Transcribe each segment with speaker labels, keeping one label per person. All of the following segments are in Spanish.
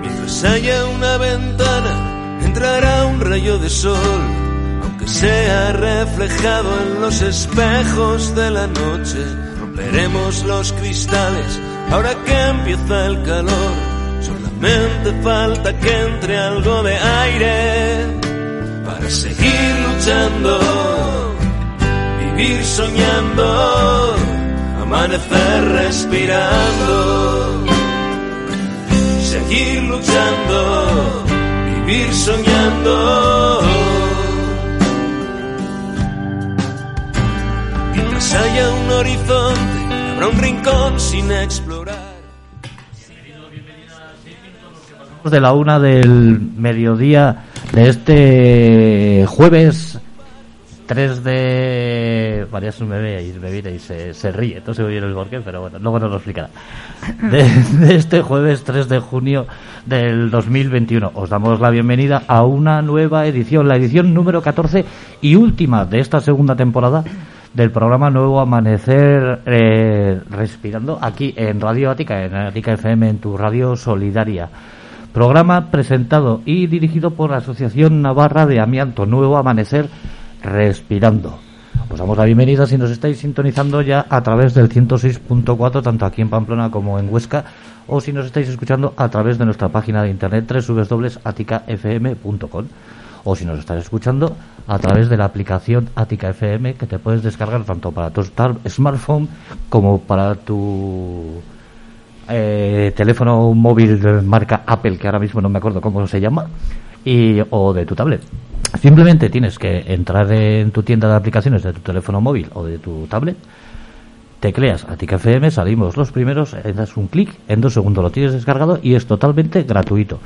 Speaker 1: Mientras haya una ventana, entrará un rayo de sol, aunque sea reflejado en los espejos de la noche. Romperemos los cristales ahora que empieza el calor. Solamente falta que entre algo de aire para seguir luchando, vivir soñando, amanecer respirando, seguir luchando, vivir soñando. Mientras haya un horizonte, habrá un rincón sin explorar.
Speaker 2: De la una del mediodía de este jueves 3 de... María se me ve y me mira y se, se ríe, entonces oye el porqué, pero bueno, luego nos lo explicará. De, de este jueves 3 de junio del 2021 os damos la bienvenida a una nueva edición, la edición número 14 y última de esta segunda temporada del programa Nuevo Amanecer eh, Respirando aquí en Radio Ática, en Ática FM, en tu radio solidaria. Programa presentado y dirigido por la Asociación Navarra de Amianto Nuevo Amanecer Respirando. Os damos la bienvenida si nos estáis sintonizando ya a través del 106.4, tanto aquí en Pamplona como en Huesca, o si nos estáis escuchando a través de nuestra página de internet www.aticafm.com, o si nos estás escuchando a través de la aplicación Atica FM que te puedes descargar tanto para tu smartphone como para tu eh, teléfono móvil de marca Apple, que ahora mismo no me acuerdo cómo se llama, y, o de tu tablet. Simplemente tienes que entrar en tu tienda de aplicaciones de tu teléfono móvil o de tu tablet, tecleas Atica FM, salimos los primeros, eh, das un clic, en dos segundos lo tienes descargado y es totalmente gratuito.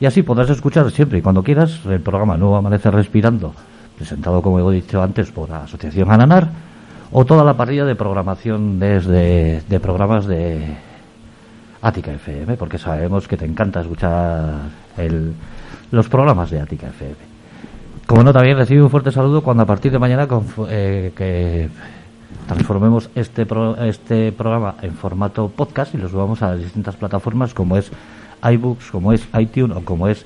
Speaker 2: Y así podrás escuchar siempre y cuando quieras el programa Nuevo Amanecer Respirando, presentado, como he dicho antes, por la Asociación Ananar, o toda la parrilla de programación desde de programas de Ática FM, porque sabemos que te encanta escuchar el, los programas de Ática FM. Como no, también recibe un fuerte saludo cuando a partir de mañana eh, que transformemos este, pro- este programa en formato podcast y lo subamos a las distintas plataformas como es iBooks, como es iTunes o como es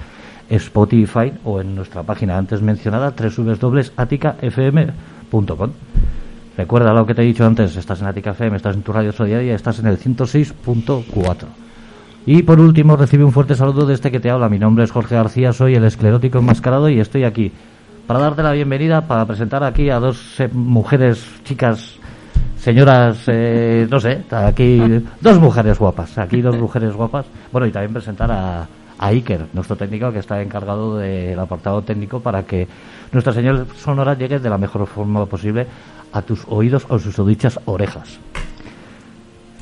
Speaker 2: Spotify o en nuestra página antes mencionada www.aticafm.com. Recuerda lo que te he dicho antes, estás en Atica FM, estás en tu radio solidaria, estás en el 106.4. Y por último, recibe un fuerte saludo de este que te habla. Mi nombre es Jorge García, soy el esclerótico enmascarado y estoy aquí para darte la bienvenida, para presentar aquí a dos eh, mujeres, chicas, señoras, eh, no sé, aquí dos mujeres guapas, aquí dos mujeres guapas. Bueno, y también presentar a, a Iker, nuestro técnico que está encargado del apartado técnico para que nuestra señal sonora llegue de la mejor forma posible a tus oídos o sus dichas orejas.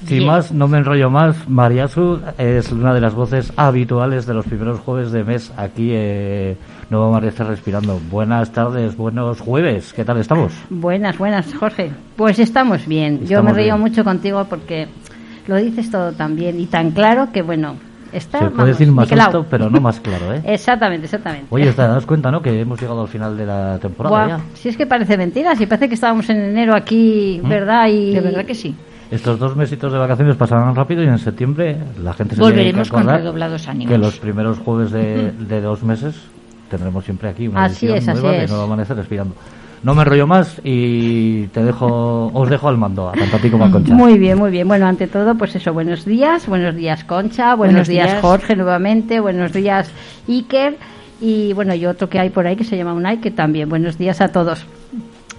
Speaker 2: Sin
Speaker 3: Bien.
Speaker 2: más, no me enrollo más. Mariasu es una de las voces habituales de los primeros jueves de mes aquí eh, Nuevo Amanecer Respirando. Buenas tardes, buenos jueves. ¿Qué tal estamos?
Speaker 3: Buenas, buenas, Jorge. Pues estamos bien. Yo me río
Speaker 2: bien.
Speaker 3: mucho contigo porque lo dices todo tan bien y tan claro que, bueno, está.
Speaker 2: Se puede
Speaker 3: vamos,
Speaker 2: decir más alto, pero no más claro, ¿eh?
Speaker 3: Exactamente, exactamente.
Speaker 2: Oye, ¿te das cuenta, no? Que hemos llegado al final de la temporada
Speaker 3: Buah,
Speaker 2: ya.
Speaker 3: si es que parece mentira, si parece que estábamos en enero aquí,
Speaker 2: ¿Mm?
Speaker 3: ¿verdad? Y...
Speaker 4: De verdad que sí.
Speaker 2: Estos dos mesitos de vacaciones pasarán rápido y en septiembre la gente se
Speaker 4: Volveremos con redoblados ánimos.
Speaker 2: que los primeros jueves de, de dos meses tendremos siempre aquí una
Speaker 3: Así
Speaker 2: edición
Speaker 3: es, así
Speaker 2: nueva de
Speaker 3: es.
Speaker 2: Nuevo Amanecer Respirando. No me enrollo más y te dejo, os dejo al mando, a tanto a ti como a Concha.
Speaker 3: Muy bien, muy bien. Bueno, ante todo, pues eso, buenos días, buenos días Concha, buenos,
Speaker 4: Buenos
Speaker 3: días,
Speaker 4: días.
Speaker 3: Jorge nuevamente, buenos días Iker y bueno, y otro que hay por ahí que se llama Unai, que también, buenos días a todos.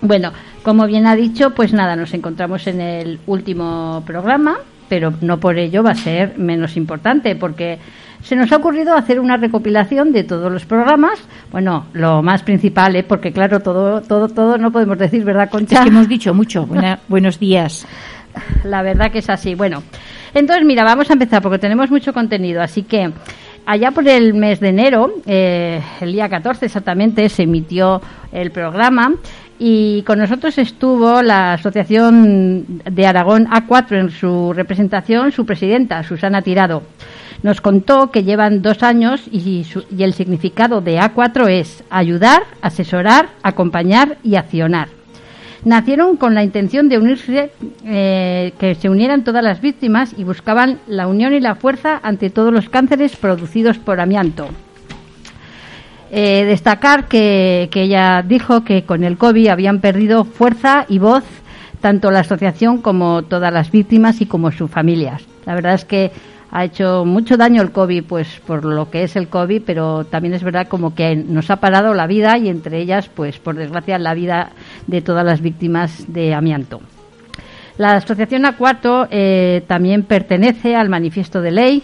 Speaker 3: Bueno, como bien ha dicho, pues nada, nos encontramos en el último programa, pero no por ello va a ser menos importante, porque se nos ha ocurrido hacer una recopilación de todos los programas. Bueno, lo más principal, ¿eh? porque claro, todo, todo, todo no podemos decir, ¿verdad, Concha?
Speaker 4: Es que hemos dicho mucho. buenos días.
Speaker 3: La verdad que es así. Bueno, entonces mira, vamos a empezar porque tenemos mucho contenido, así que allá por el mes de enero, eh, el día 14 exactamente, se emitió el programa y con nosotros estuvo la Asociación de Aragón A4 en su representación, su presidenta, Susana Tirado. Nos contó que llevan dos años y, y el significado de A4 es ayudar, asesorar, acompañar y accionar nacieron con la intención de unirse, eh, que se unieran todas las víctimas y buscaban la unión y la fuerza ante todos los cánceres producidos por amianto. Eh, destacar que, ella dijo que con el COVID habían perdido fuerza y voz tanto la asociación como todas las víctimas y como sus familias. La verdad es que ha hecho mucho daño el COVID, pues por lo que es el COVID, pero también es verdad como que nos ha parado la vida y entre ellas, pues por desgracia, la vida de todas las víctimas de amianto. La asociación A4 eh, también pertenece al manifiesto de ley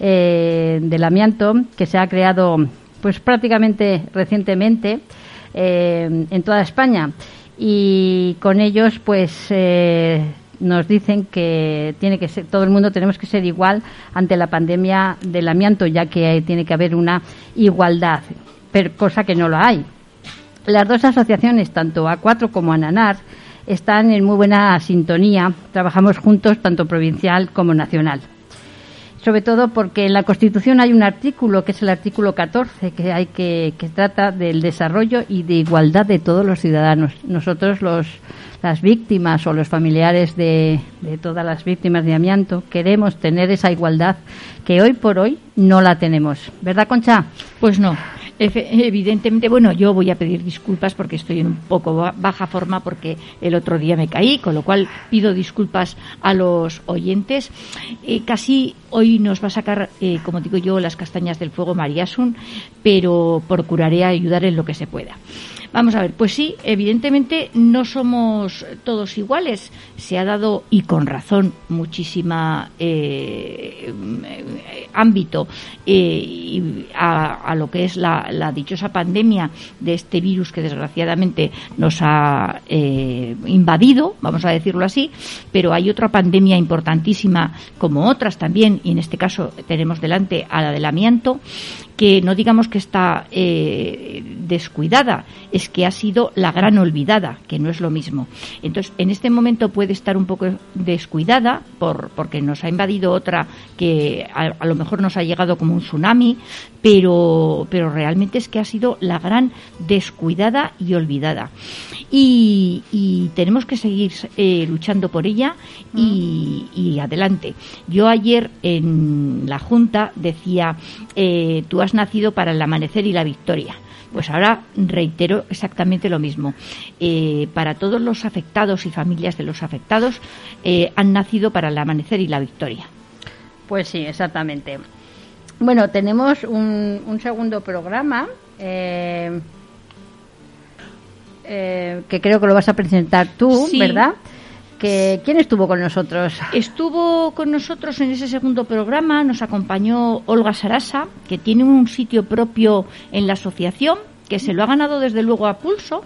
Speaker 3: eh, del amianto que se ha creado pues prácticamente recientemente eh, en toda España. Y con ellos pues eh, nos dicen que tiene que ser todo el mundo tenemos que ser igual ante la pandemia del amianto ya que tiene que haber una igualdad pero cosa que no lo hay. Las dos asociaciones tanto A4 como ANANAR están en muy buena sintonía. Trabajamos juntos tanto provincial como nacional sobre todo porque en la Constitución hay un artículo que es el artículo 14 que hay que, trata del desarrollo y de igualdad de todos los ciudadanos. Nosotros los las víctimas o los familiares de, de todas las víctimas de amianto queremos tener esa igualdad que hoy por hoy no la tenemos. ¿Verdad, Concha?
Speaker 4: Pues no. Evidentemente, bueno, yo voy a pedir disculpas porque estoy en un poco baja forma porque el otro día me caí, con lo cual pido disculpas a los oyentes. Eh, casi hoy nos va a sacar, eh, como digo yo, las castañas del fuego Mariasun, pero procuraré ayudar en lo que se pueda. Vamos a ver, pues sí, evidentemente no somos todos iguales. Se ha dado, y con razón, muchísima eh, ámbito eh, a, lo que es la, dichosa pandemia de este virus que desgraciadamente nos ha eh, invadido, vamos a decirlo así, pero hay otra pandemia importantísima, como otras también, y en este caso tenemos delante al adelamiento, que no digamos que está eh, descuidada, es que ha sido la gran olvidada, que no es lo mismo. Entonces, en este momento puede estar un poco descuidada por, porque nos ha invadido otra que a, lo mejor nos ha llegado como un tsunami, pero, pero realmente es que ha sido la gran descuidada y olvidada. Y, tenemos que seguir eh, luchando por ella y, y, adelante. Yo ayer en la Junta decía, eh, tú has nacido para el amanecer y la victoria. Pues ahora reitero exactamente lo mismo. Eh, para todos los afectados y familias de los afectados eh, han nacido para el amanecer y la victoria.
Speaker 3: Pues sí, exactamente. Bueno, tenemos un, segundo programa eh, que creo que lo vas a presentar tú, ¿verdad? ¿Quién estuvo con nosotros?
Speaker 4: Estuvo con nosotros en ese segundo programa, nos acompañó Olga Sarasa, que tiene un sitio propio en la asociación, que se lo ha ganado desde luego a pulso,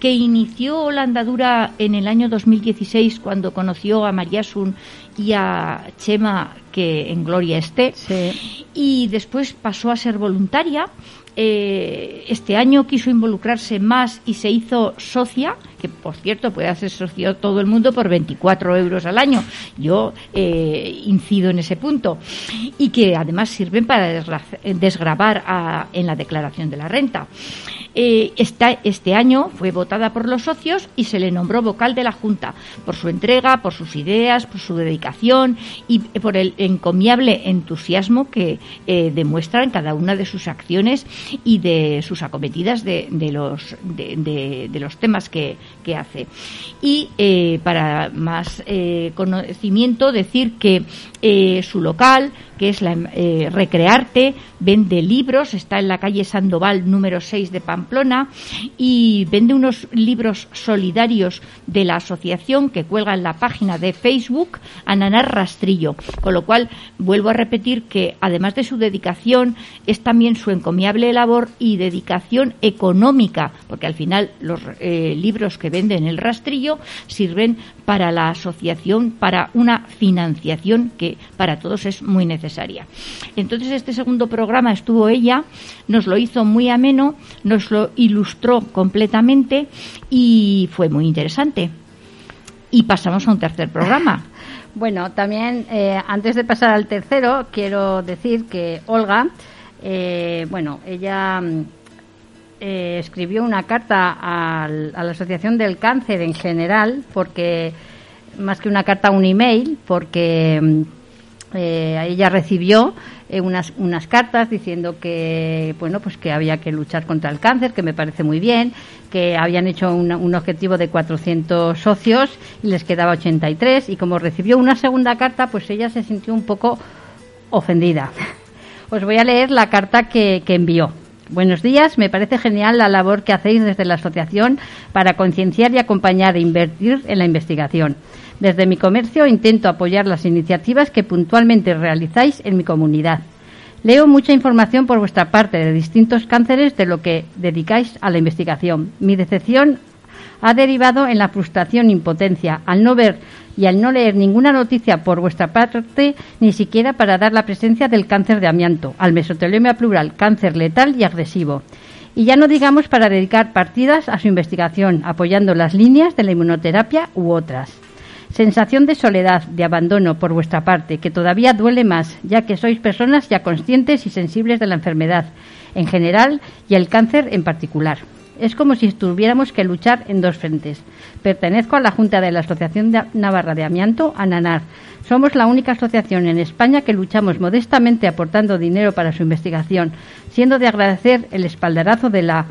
Speaker 4: que inició la andadura en el año 2016 cuando conoció a Mariasun y a Chema, que en Gloria esté, y después pasó a ser voluntaria eh, este año quiso involucrarse más y se hizo socia, que por cierto puede hacer socio todo el mundo por 24 euros al año. Yo eh, incido en ese punto. Y que además sirven para desgravar en la declaración de la renta. Eh, este año fue votada por los socios y se le nombró vocal de la Junta por su entrega, por sus ideas, por su dedicación y por el encomiable entusiasmo que eh, demuestra en cada una de sus acciones y de sus acometidas de, los, de, los temas que, hace. Y eh, para más conocimiento, decir que su local que es la, eh, Recrearte, vende libros, está en la calle Sandoval número 6 de Pamplona y vende unos libros solidarios de la asociación que cuelga en la página de Facebook Ananar Rastrillo. Con lo cual, vuelvo a repetir que además de su dedicación, es también su encomiable labor y dedicación económica, porque al final los eh, libros que vende en el rastrillo sirven para la asociación, para una financiación que para todos es muy necesaria. Entonces, este segundo programa estuvo ella, nos lo hizo muy ameno, nos lo ilustró completamente y fue muy interesante. Y pasamos a un tercer programa.
Speaker 3: Bueno, también eh, antes de pasar al tercero, quiero decir que Olga, eh, bueno, ella mm, eh, escribió una carta a la Asociación del Cáncer en general, porque más que una carta, un email, porque mm, ella recibió unas, unas cartas diciendo que bueno pues que había que luchar contra el cáncer que me parece muy bien que habían hecho un objetivo de 400 socios y les quedaba 83 y como recibió una segunda carta pues ella se sintió un poco ofendida. Os voy a leer la carta que, que envió Buenos días, me parece genial la labor que hacéis desde la asociación para concienciar y acompañar e invertir en la investigación. Desde mi comercio intento apoyar las iniciativas que puntualmente realizáis en mi comunidad. Leo mucha información por vuestra parte de distintos cánceres de lo que dedicáis a la investigación. Mi decepción ha derivado en la frustración e impotencia al no ver y al no leer ninguna noticia por vuestra parte, ni siquiera para dar la presencia del cáncer de amianto, al mesotelema plural, cáncer letal y agresivo. Y ya no digamos para dedicar partidas a su investigación, apoyando las líneas de la inmunoterapia u otras. Sensación de soledad, de abandono por vuestra parte, que todavía duele más, ya que sois personas ya conscientes y sensibles de la enfermedad en general y el cáncer en particular. Es como si tuviéramos que luchar en dos frentes. Pertenezco a la Junta de la Asociación Navarra de Amianto, ANANAR. Somos la única asociación en España que luchamos modestamente aportando dinero para su investigación, siendo de agradecer el espaldarazo de la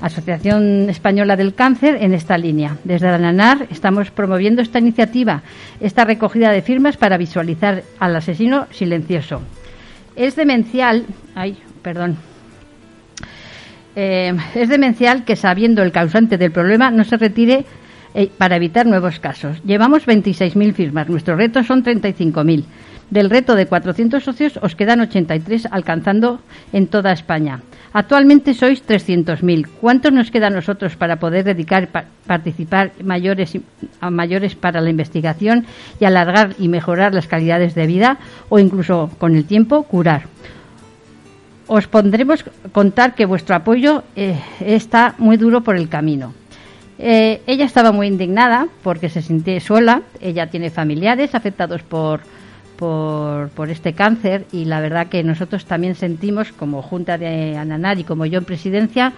Speaker 3: Asociación Española del Cáncer en esta línea. Desde ANANAR estamos promoviendo esta iniciativa, esta recogida de firmas para visualizar al asesino silencioso. Es demencial, ay, perdón. Eh, es demencial que sabiendo el causante del problema no se retire eh, para evitar nuevos casos. Llevamos 26.000 firmas, nuestro reto son 35.000. Del reto de 400 socios os quedan 83 alcanzando en toda España. Actualmente sois 300.000. ¿Cuántos nos queda a nosotros para poder dedicar participar mayores a mayores para la investigación y alargar y mejorar las calidades de vida o incluso con el tiempo curar? Os pondremos contar que vuestro apoyo eh, está muy duro por el camino. Eh, ella estaba muy indignada porque se siente sola. Ella tiene familiares afectados por por, este cáncer y la verdad que nosotros también sentimos como Junta de Ananar y como yo en presidencia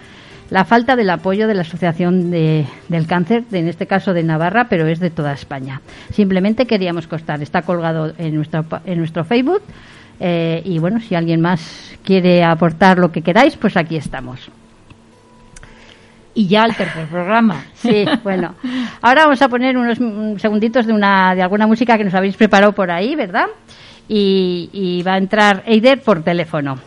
Speaker 3: la falta del apoyo de la Asociación de, del Cáncer, en este caso de Navarra, pero es de toda España. Simplemente queríamos constar, está colgado en nuestro, en nuestro Facebook eh, y bueno, si alguien más quiere aportar lo que queráis, pues aquí estamos
Speaker 4: y ya al tercer programa.
Speaker 3: Sí, bueno. Ahora vamos a poner unos segunditos de una de alguna música que nos habéis preparado por ahí, ¿verdad? Y, y va a entrar Eider por teléfono.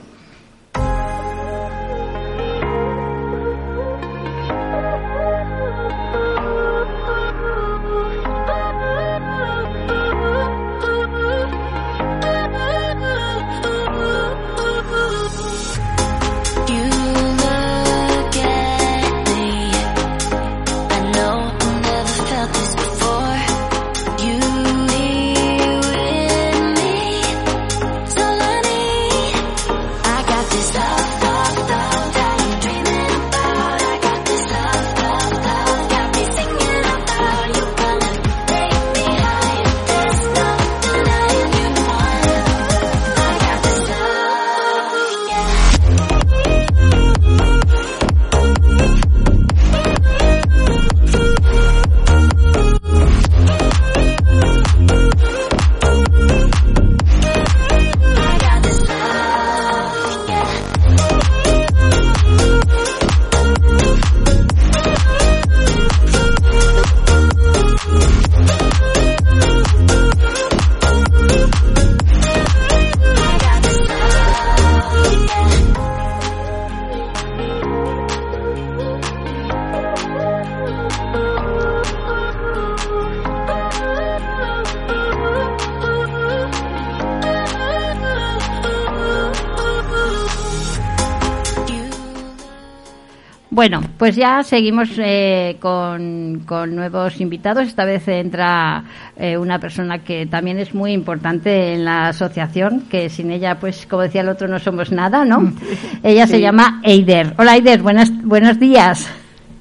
Speaker 3: Pues ya seguimos eh, con, con nuevos invitados. Esta vez entra eh, una persona que también es muy importante en la asociación, que sin ella, pues como decía el otro, no somos nada, ¿no? ella se llama Eider. Hola Eider, buenas, buenos días.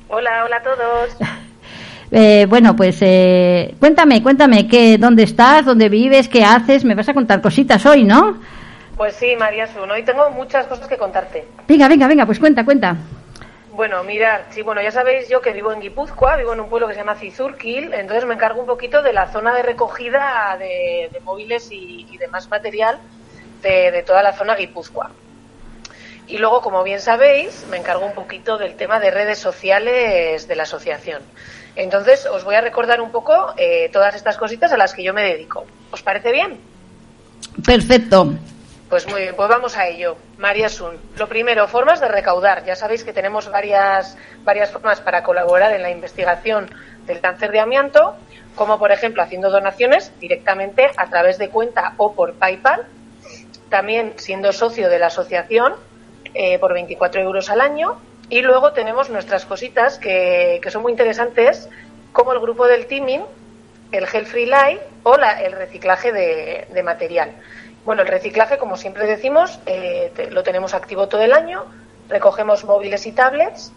Speaker 5: Hola, hola a todos.
Speaker 3: Eh, bueno, pues eh, cuéntame, cuéntame, que, ¿dónde estás? ¿Dónde vives? ¿Qué haces? Me vas a contar cositas hoy, ¿no?
Speaker 5: Pues sí, María Sun, hoy tengo muchas cosas que contarte.
Speaker 3: Venga, venga, venga, pues cuenta, cuenta.
Speaker 5: Bueno, mirad, sí, bueno, ya sabéis yo que vivo en Guipúzcoa, vivo en un pueblo que se llama Cizurquil, entonces me encargo un poquito de la zona de recogida de, móviles y, y, demás material de, de, toda la zona Guipúzcoa. Y luego, como bien sabéis, me encargo un poquito del tema de redes sociales de la asociación. Entonces, os voy a recordar un poco eh, todas estas cositas a las que yo me dedico. ¿Os parece bien?
Speaker 3: Perfecto.
Speaker 5: Pues muy bien, pues vamos a ello. María Sun. Lo primero, formas de recaudar. Ya sabéis que tenemos varias, varias formas para colaborar en la investigación del cáncer de amianto, como por ejemplo haciendo donaciones directamente a través de cuenta o por PayPal. También siendo socio de la asociación eh, por 24 euros al año. Y luego tenemos nuestras cositas que, que son muy interesantes, como el grupo del teaming, el Gel Free Life o la, el reciclaje de, de material. Bueno, el reciclaje, como siempre decimos, eh, lo tenemos activo todo el año. Recogemos móviles y tablets,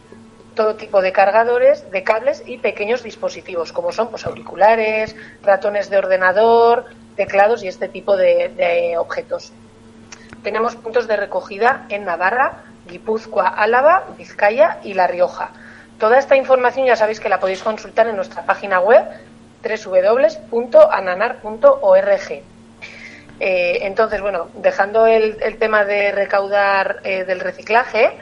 Speaker 5: todo tipo de cargadores, de cables y pequeños dispositivos, como son pues, auriculares, ratones de ordenador, teclados y este tipo de, de objetos. Tenemos puntos de recogida en Navarra, Guipúzcoa, Álava, Vizcaya y La Rioja. Toda esta información ya sabéis que la podéis consultar en nuestra página web www.ananar.org. Eh, entonces, bueno, dejando el, el tema de recaudar eh, del reciclaje,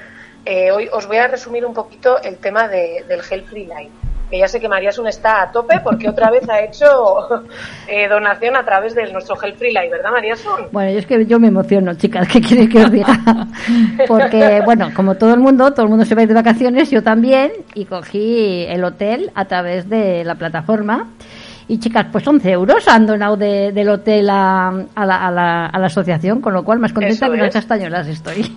Speaker 5: eh, hoy os voy a resumir un poquito el tema de, del Gel Free Life. Que ya sé que María Sun está a tope porque otra vez ha hecho eh, donación a través de nuestro Gel Free Life, ¿verdad, María Sun?
Speaker 3: Bueno, yo es que yo me emociono, chicas, ¿qué queréis que os diga? Porque, bueno, como todo el mundo, todo el mundo se va a ir de vacaciones, yo también, y cogí el hotel a través de la plataforma. Y chicas, pues 11 euros han donado de, del hotel a, a, la, a, la, a, la, asociación, con lo cual más contenta
Speaker 5: Eso
Speaker 3: que
Speaker 5: es.
Speaker 3: unas castañolas estoy.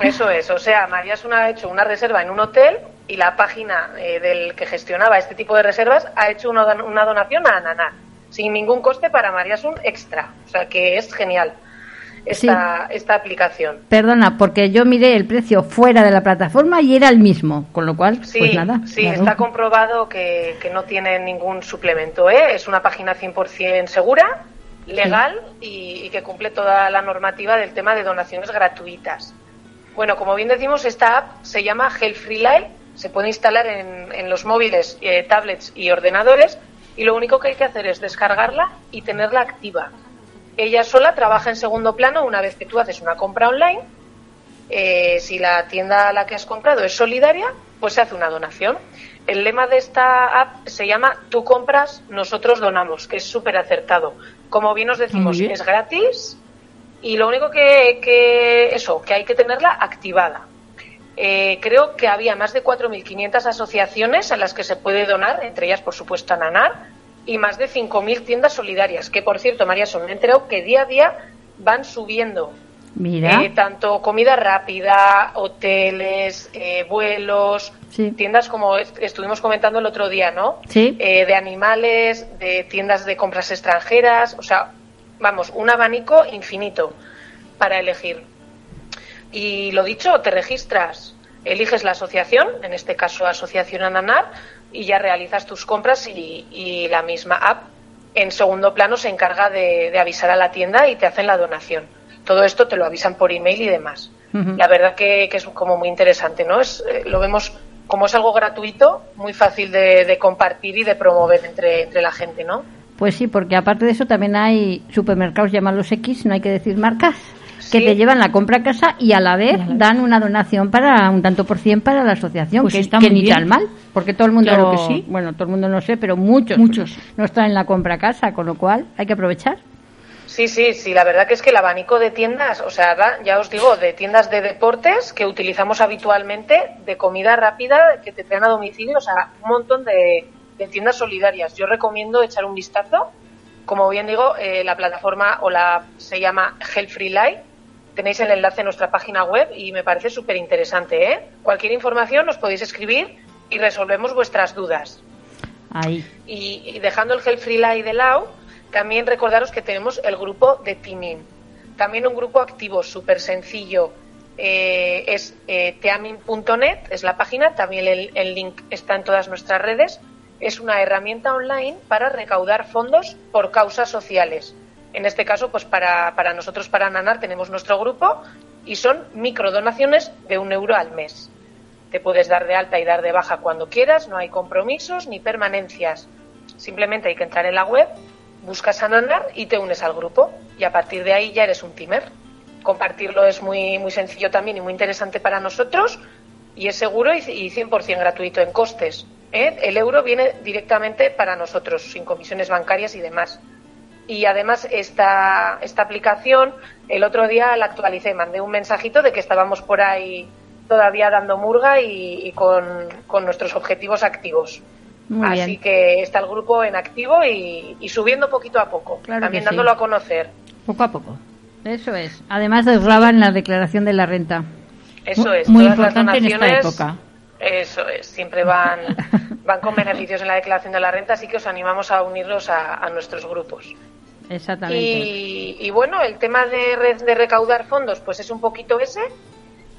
Speaker 5: Eso es, o sea, María Suna ha hecho una reserva en un hotel y la página eh, del que gestionaba este tipo de reservas ha hecho una, una donación a Ananar, sin ningún coste para María Sun extra. O sea, que es genial esta, sí. esta aplicación.
Speaker 3: Perdona, porque yo miré el precio fuera de la plataforma y era el mismo, con lo cual,
Speaker 5: sí,
Speaker 3: pues nada.
Speaker 5: Sí, claro. está comprobado que, que, no tiene ningún suplemento, ¿eh? Es una página 100% segura, legal sí. y, y, que cumple toda la normativa del tema de donaciones gratuitas. Bueno, como bien decimos, esta app se llama Gel Free Life, se puede instalar en, en los móviles, eh, tablets y ordenadores y lo único que hay que hacer es descargarla y tenerla activa ella sola trabaja en segundo plano una vez que tú haces una compra online. Eh, si la tienda a la que has comprado es solidaria, pues se hace una donación. El lema de esta app se llama Tú compras, nosotros donamos, que es súper acertado. Como bien os decimos, bien. es gratis y lo único que, que, eso, que hay que tenerla activada. Eh, creo que había más de 4.500 asociaciones en las que se puede donar, entre ellas, por supuesto, Nanar, y más de 5.000 tiendas solidarias, que por cierto, María Son, me he enterado que día a día van subiendo.
Speaker 3: Mira.
Speaker 5: Eh, tanto comida rápida, hoteles, eh, vuelos, sí. tiendas como estuvimos comentando el otro día, ¿no?
Speaker 3: Sí.
Speaker 5: Eh, de animales, de tiendas de compras extranjeras, o sea, vamos, un abanico infinito para elegir. Y lo dicho, te registras, eliges la asociación, en este caso Asociación Ananar, y ya realizas tus compras y, y, la misma app en segundo plano se encarga de, de, avisar a la tienda y te hacen la donación. Todo esto te lo avisan por email y demás. Uh -huh. La verdad que, que, es como muy interesante, ¿no? Es, eh, lo vemos como es algo gratuito, muy fácil de, de compartir y de promover entre, entre, la gente, ¿no?
Speaker 3: Pues sí, porque aparte de eso también hay supermercados llamados X, no hay que decir marcas que te llevan la compra a casa y a la vez dan una donación para un tanto por cien para la asociación,
Speaker 4: Pues
Speaker 3: que,
Speaker 4: está
Speaker 3: que
Speaker 4: muy
Speaker 3: ni
Speaker 4: bien.
Speaker 3: tan mal, porque todo el mundo,
Speaker 4: Claro que sí.
Speaker 3: bueno, todo el mundo no sé, pero muchos,
Speaker 4: Muchos.
Speaker 3: no están en la compra a casa, con lo cual hay que aprovechar.
Speaker 5: Sí, sí, sí, la verdad que es que el abanico de tiendas, o sea, ya os digo, de tiendas de deportes que utilizamos habitualmente, de comida rápida que te traen a domicilio, o sea, un montón de, de tiendas solidarias. Yo recomiendo echar un vistazo. Como bien digo, eh, la plataforma o la se llama Hell Free Life tenéis el enlace en nuestra página web y me parece súper interesante. ¿eh? Cualquier información nos podéis escribir y resolvemos vuestras dudas.
Speaker 3: Ahí.
Speaker 5: Y, y dejando el Gel Free Light de lado, también recordaros que tenemos el grupo de Teaming. También un grupo activo, súper sencillo. Eh, es eh, teaming.net, es la página, también el, el link está en todas nuestras redes. Es una herramienta online para recaudar fondos por causas sociales. En este caso, pues para, para nosotros, para Nanar, tenemos nuestro grupo y son microdonaciones de un euro al mes. Te puedes dar de alta y dar de baja cuando quieras, no hay compromisos ni permanencias. Simplemente hay que entrar en la web, buscas a Nanar y te unes al grupo. Y a partir de ahí ya eres un timer. Compartirlo es muy, muy sencillo también y muy interesante para nosotros y es seguro y y 100% gratuito en costes. ¿eh? El euro viene directamente para nosotros, sin comisiones bancarias y demás. Y además esta, esta aplicación, el otro día la actualicé, mandé un mensajito de que estábamos por ahí todavía dando murga y, y con, con nuestros objetivos activos.
Speaker 3: Muy
Speaker 5: Así
Speaker 3: bien.
Speaker 5: que está el grupo en activo y, y subiendo poquito a poco,
Speaker 3: Claro
Speaker 5: también
Speaker 3: sí.
Speaker 5: dándolo a conocer.
Speaker 4: Poco a poco.
Speaker 3: Eso es. Además desgraban la declaración de la renta.
Speaker 5: Eso es.
Speaker 4: muy
Speaker 5: todas las
Speaker 4: importante en esta
Speaker 5: donaciones,
Speaker 4: época.
Speaker 5: Eso es. Siempre van, van con beneficios en la declaración de la renta, así que os animamos a unirlos a, a nuestros grupos.
Speaker 3: Exactamente.
Speaker 5: Y, y bueno, el tema de, de recaudar fondos, pues es un poquito ese.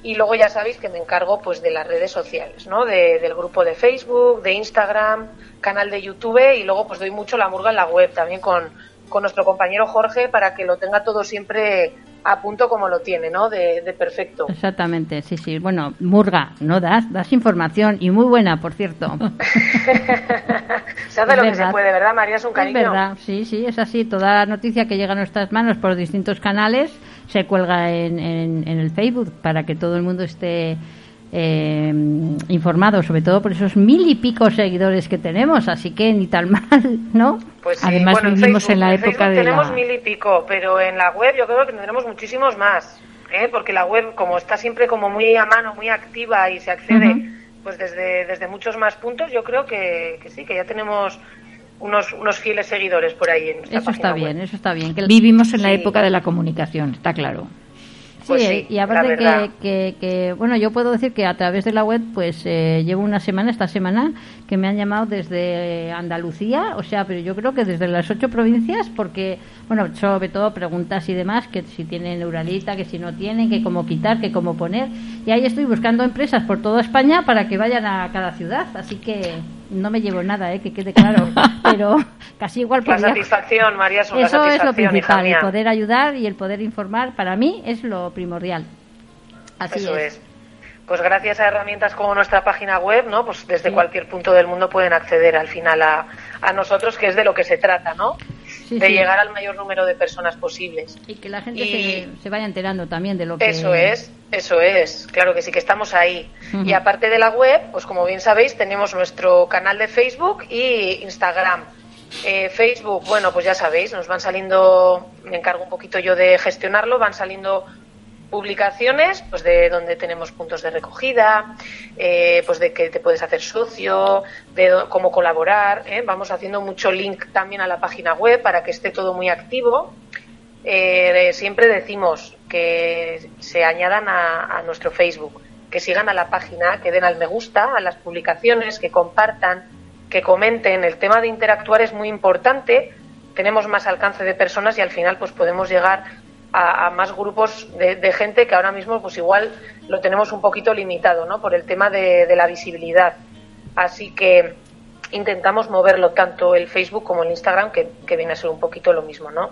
Speaker 5: Y luego ya sabéis que me encargo pues de las redes sociales, ¿no? De- del grupo de Facebook, de Instagram, canal de YouTube y luego pues doy mucho la murga en la web también con, con nuestro compañero Jorge para que lo tenga todo siempre a punto como lo tiene, ¿no? De, de perfecto.
Speaker 3: Exactamente, sí, sí. Bueno, Murga, no das, das información y muy buena, por cierto.
Speaker 5: se hace
Speaker 3: Es
Speaker 5: lo que
Speaker 3: verdad.
Speaker 5: se puede, ¿verdad, María? Es un
Speaker 3: Es
Speaker 5: cariño.
Speaker 3: verdad, sí, sí, es así. Toda noticia que llega a nuestras manos por distintos canales se cuelga en, en- en el Facebook para que todo el mundo esté eh, informado, sobre todo por esos mil y pico seguidores que tenemos. Así que ni tan mal, ¿no?
Speaker 5: Pues sí,
Speaker 4: Además,
Speaker 5: bueno,
Speaker 4: vivimos en la época de
Speaker 5: tenemos
Speaker 4: la-
Speaker 5: mil y pico, pero en la web yo creo que tendremos muchísimos más, ¿eh? porque la web, como está siempre como muy a mano, muy activa y se accede pues desde, desde muchos más puntos, yo creo que, que sí, que ya tenemos unos, unos fieles seguidores por ahí en nuestra
Speaker 3: Eso está bien,
Speaker 5: web.
Speaker 3: eso está bien. Que
Speaker 4: Vivimos en la época de la comunicación, está claro.
Speaker 3: Sí,
Speaker 5: Pues sí,
Speaker 3: y aparte que, que, que, bueno, yo puedo decir que a través de la web, pues eh, llevo una semana, esta semana, que me han llamado desde Andalucía, o sea, pero yo creo que desde las ocho provincias, porque, bueno, sobre todo preguntas y demás, que si tienen Uralita, que si no tienen, que cómo quitar, que cómo poner. Y ahí estoy buscando empresas por toda España para que vayan a cada ciudad, así que no me llevo nada, eh, que quede claro, pero casi igual
Speaker 5: La satisfacción, María, son la
Speaker 3: eso es lo principal, el poder ayudar y el poder informar, para mí es lo primordial. Así
Speaker 5: Eso
Speaker 3: es.
Speaker 5: es. Pues gracias a herramientas como nuestra página web, ¿no? Pues desde cualquier punto del mundo pueden acceder al final a, a nosotros, que es de lo que se trata, ¿no?
Speaker 3: Sí,
Speaker 5: de
Speaker 3: sí.
Speaker 5: llegar al mayor número de personas posibles.
Speaker 3: Y que la gente
Speaker 5: Y-
Speaker 3: se, se vaya enterando también de lo que...
Speaker 5: Eso es, eso es, claro que sí que estamos ahí. Y aparte de la web, pues como bien sabéis, tenemos nuestro canal de Facebook y Instagram. Eh, Facebook, bueno, pues ya sabéis, nos van saliendo, me encargo un poquito yo de gestionarlo, van saliendo publicaciones, pues de donde tenemos puntos de recogida, eh, pues de que te puedes hacer socio, de cómo colaborar. ¿eh? Vamos haciendo mucho link también a la página web para que esté todo muy activo. Eh, siempre decimos que se añadan a nuestro Facebook, que sigan a la página, que den al me gusta a las publicaciones, que compartan, que comenten. El tema de interactuar es muy importante. Tenemos más alcance de personas y al final pues podemos llegar a, a más grupos de, de gente que ahora mismo pues igual lo tenemos un poquito limitado, ¿no? Por el tema de, de la visibilidad. Así que intentamos moverlo tanto el Facebook como el Instagram, que, que viene a ser un poquito lo mismo, ¿no?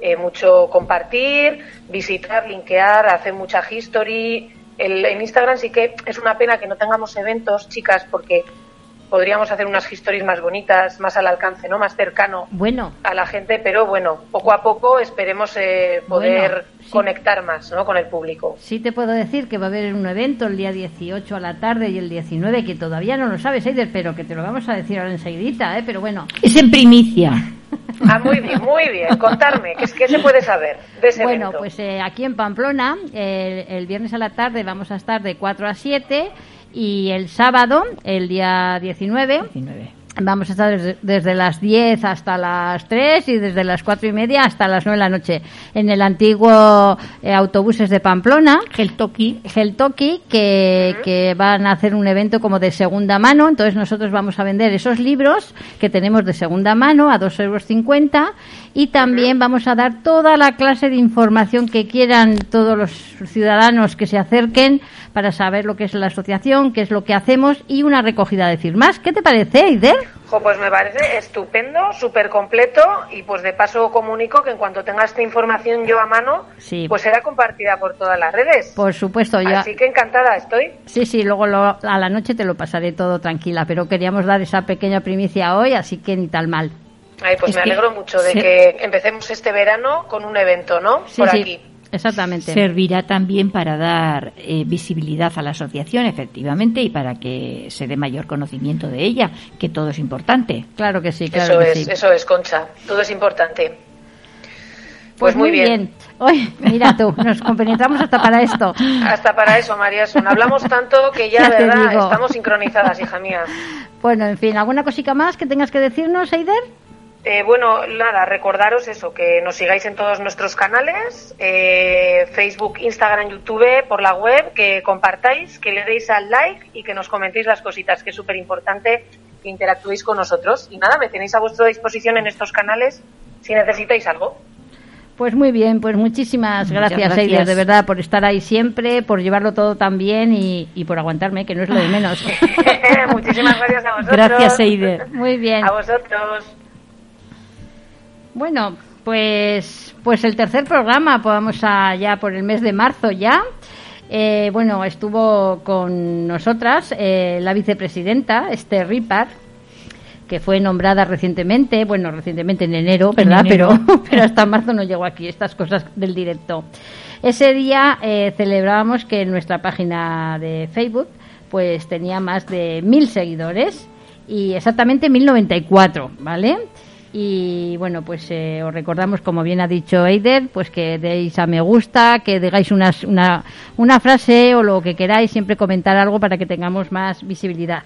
Speaker 5: Eh, mucho compartir, visitar, linkear, hacer mucha history. El, en Instagram sí que es una pena que no tengamos eventos, chicas, porque podríamos hacer unas historias más bonitas, más al alcance, ¿no? Más cercano
Speaker 3: Bueno,
Speaker 5: a la gente, pero bueno, poco a poco esperemos eh, poder
Speaker 3: Bueno, sí.
Speaker 5: conectar más, ¿no? Con el público.
Speaker 3: sí te puedo decir que va a haber un evento el día 18 a la tarde y el 19, que todavía no lo sabes, Eider, pero que te lo vamos a decir ahora enseguidita, ¿eh? Pero bueno,
Speaker 4: Es en primicia.
Speaker 5: Ah, muy bien, muy bien. Contarme, ¿qué, es- qué se puede saber de ese
Speaker 3: Bueno,
Speaker 5: evento?
Speaker 3: pues eh, aquí en Pamplona, el, el viernes a la tarde vamos a estar de 4 a 7 y el sábado, el día 19,
Speaker 4: 19.
Speaker 3: Vamos a estar desde, desde las 10 hasta las 3 y desde las 4 y media hasta las 9 de la noche en el antiguo eh, autobuses de Pamplona.
Speaker 4: Geltoki.
Speaker 3: Geltoki, que, que van a hacer un evento como de segunda mano. Entonces nosotros vamos a vender esos libros que tenemos de segunda mano a 2,50 euros y también vamos a dar toda la clase de información que quieran todos los ciudadanos que se acerquen para saber lo que es la asociación, qué es lo que hacemos y una recogida de firmas. ¿Qué te parece, Eider?
Speaker 5: Jo, pues me parece estupendo, súper completo y pues de paso comunico que en cuanto tenga esta información yo a mano,
Speaker 3: Sí.
Speaker 5: pues será compartida por todas las redes.
Speaker 3: Por supuesto, ya.
Speaker 5: Así que encantada estoy.
Speaker 3: Sí, sí, luego lo- a la noche te lo pasaré todo tranquila, pero queríamos dar esa pequeña primicia hoy, así que ni tal mal.
Speaker 5: Ay, pues
Speaker 4: Es
Speaker 5: me
Speaker 4: que
Speaker 5: alegro mucho de que empecemos este verano con un evento, ¿no?
Speaker 3: Sí,
Speaker 5: por aquí.
Speaker 3: Exactamente.
Speaker 4: Servirá también para dar eh, visibilidad a la asociación, efectivamente, y para que se dé mayor conocimiento de ella, que todo es importante.
Speaker 3: Claro que sí, claro
Speaker 5: eso
Speaker 3: que
Speaker 5: es,
Speaker 3: sí.
Speaker 5: eso es, Concha. Todo es importante. Pues, muy bien.
Speaker 3: Oye, mira tú, nos compenetramos hasta para esto.
Speaker 5: Hasta para eso, María Son. Hablamos tanto que ya,
Speaker 3: Ya
Speaker 5: verdad,
Speaker 3: digo.
Speaker 5: estamos sincronizadas, hija mía.
Speaker 3: Bueno, en fin, ¿alguna cosita más que tengas que decirnos, Eider?
Speaker 5: Eh, bueno, nada, recordaros eso, que nos sigáis en todos nuestros canales, eh, Facebook, Instagram, YouTube, por la web, que compartáis, que le deis al like y que nos comentéis las cositas, que es súper importante que interactuéis con nosotros. Y nada, me tenéis a vuestra disposición en estos canales si necesitáis algo.
Speaker 3: Pues muy bien, pues muchísimas gracias,
Speaker 4: gracias.
Speaker 3: Eider, de verdad, por estar ahí siempre, por llevarlo todo tan bien y, y por aguantarme, que no es lo de menos.
Speaker 5: Muchísimas gracias a vosotros.
Speaker 4: Gracias, Eider.
Speaker 3: Muy bien.
Speaker 5: A vosotros.
Speaker 3: Bueno, pues, pues el tercer programa, pues vamos a ya por el mes de marzo ya. Eh, bueno, estuvo con nosotras eh, la vicepresidenta, Esther Ripar, que fue nombrada recientemente, bueno, recientemente en enero,
Speaker 4: En
Speaker 3: ¿verdad?
Speaker 4: enero.
Speaker 3: Pero, pero hasta marzo no llegó aquí, estas cosas del directo. Ese día eh, celebrábamos que en nuestra página de Facebook pues tenía más de mil seguidores y exactamente 1094, ¿vale? Y bueno, pues eh, os recordamos, como bien ha dicho Eider, pues que deis a me gusta, que digáis unas- una, una frase o lo que queráis, siempre comentar algo para que tengamos más visibilidad.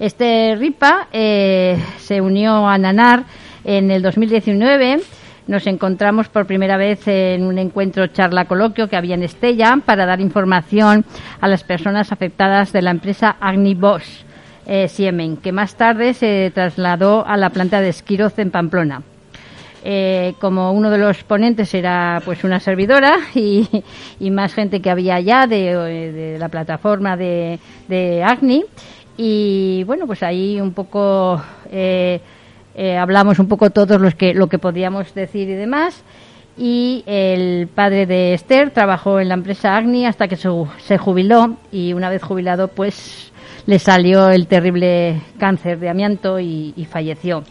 Speaker 3: Este RIPA eh, se unió a Nanar en el 2019. Nos encontramos por primera vez en un encuentro charla coloquio que había en Estella para dar información a las personas afectadas de la empresa Agni Bosch eh, Siemen, que más tarde se trasladó a la planta de Esquiroz en Pamplona. Eh, como uno de los ponentes era pues una servidora y, y más gente que había allá de, la plataforma de, de Agni y bueno pues ahí un poco eh, eh, hablamos un poco todos los que lo que podíamos decir y demás y el padre de Esther trabajó en la empresa Agni hasta que se jubiló y una vez jubilado pues le salió el terrible cáncer de amianto y, falleció.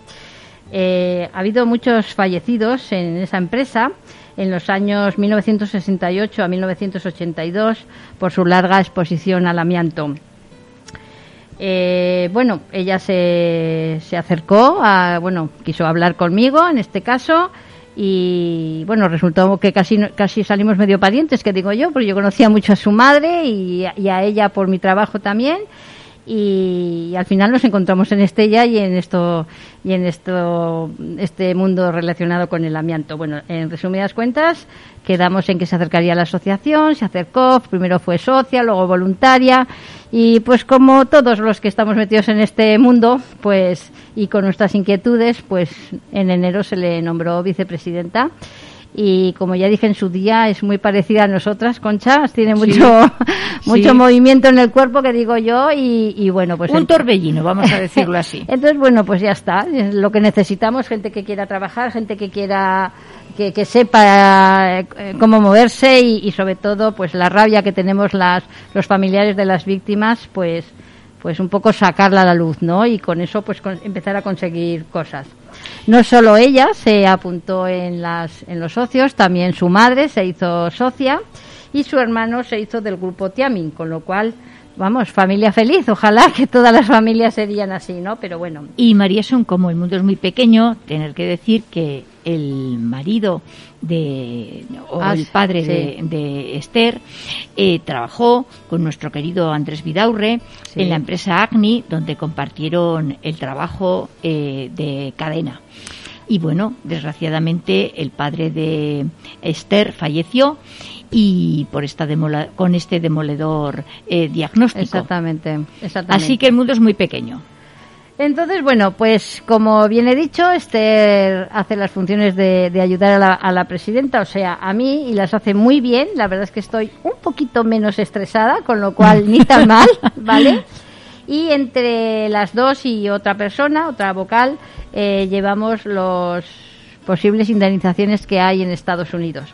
Speaker 3: Eh, ha habido muchos fallecidos en esa empresa en los años 1968 a 1982 por su larga exposición al amianto. Eh, bueno, ella se, se acercó, a, bueno, quiso hablar conmigo en este caso y bueno, resultó que casi, casi salimos medio parientes, que digo yo, porque yo conocía mucho a su madre y a ella por mi trabajo también y, al final nos encontramos en Estella y en esto y en esto este mundo relacionado con el amianto. Bueno, en resumidas cuentas, quedamos en que se acercaría la asociación, se acercó, primero fue socia, luego voluntaria y pues como todos los que estamos metidos en este mundo, pues y con nuestras inquietudes, pues en enero se le nombró vicepresidenta y como ya dije en su día es muy parecida a nosotras Concha tiene mucho mucho
Speaker 4: Sí.
Speaker 3: movimiento en el cuerpo que digo yo y, y bueno pues
Speaker 4: Un
Speaker 3: el-
Speaker 4: torbellino, vamos a decirlo así.
Speaker 3: entonces bueno pues ya está es lo que necesitamos gente que quiera trabajar gente que quiera que, que sepa eh, cómo moverse y, y sobre todo pues la rabia que tenemos las los familiares de las víctimas pues pues un poco sacarla a la luz, ¿no? Y con eso pues con- empezar a conseguir cosas. No solo ella se apuntó en las en los socios, también su madre se hizo socia y su hermano se hizo del grupo Tiamin, con lo cual vamos, familia feliz. Ojalá que todas las familias serían así, ¿no? Pero bueno.
Speaker 4: Y María son, como el mundo es muy pequeño, tener que decir que el marido de o
Speaker 3: Ah,
Speaker 4: el padre
Speaker 3: sí.
Speaker 4: de, de Esther eh, trabajó con nuestro querido Andrés Vidaurre
Speaker 3: Sí.
Speaker 4: en la empresa Acni donde compartieron el trabajo eh, de cadena y bueno desgraciadamente el padre de Esther falleció y por esta demola- con este demoledor eh, diagnóstico
Speaker 3: Exactamente, exactamente.
Speaker 4: así que el mundo es muy pequeño
Speaker 3: Entonces, bueno, pues como bien he dicho, Esther hace las funciones de, de ayudar a la, a la presidenta, o sea, a mí, y las hace muy bien. La verdad es que estoy un poquito menos estresada, con lo cual ni tan mal, ¿vale? Y entre las dos y otra persona, otra vocal, eh, llevamos los posibles indemnizaciones que hay en Estados Unidos.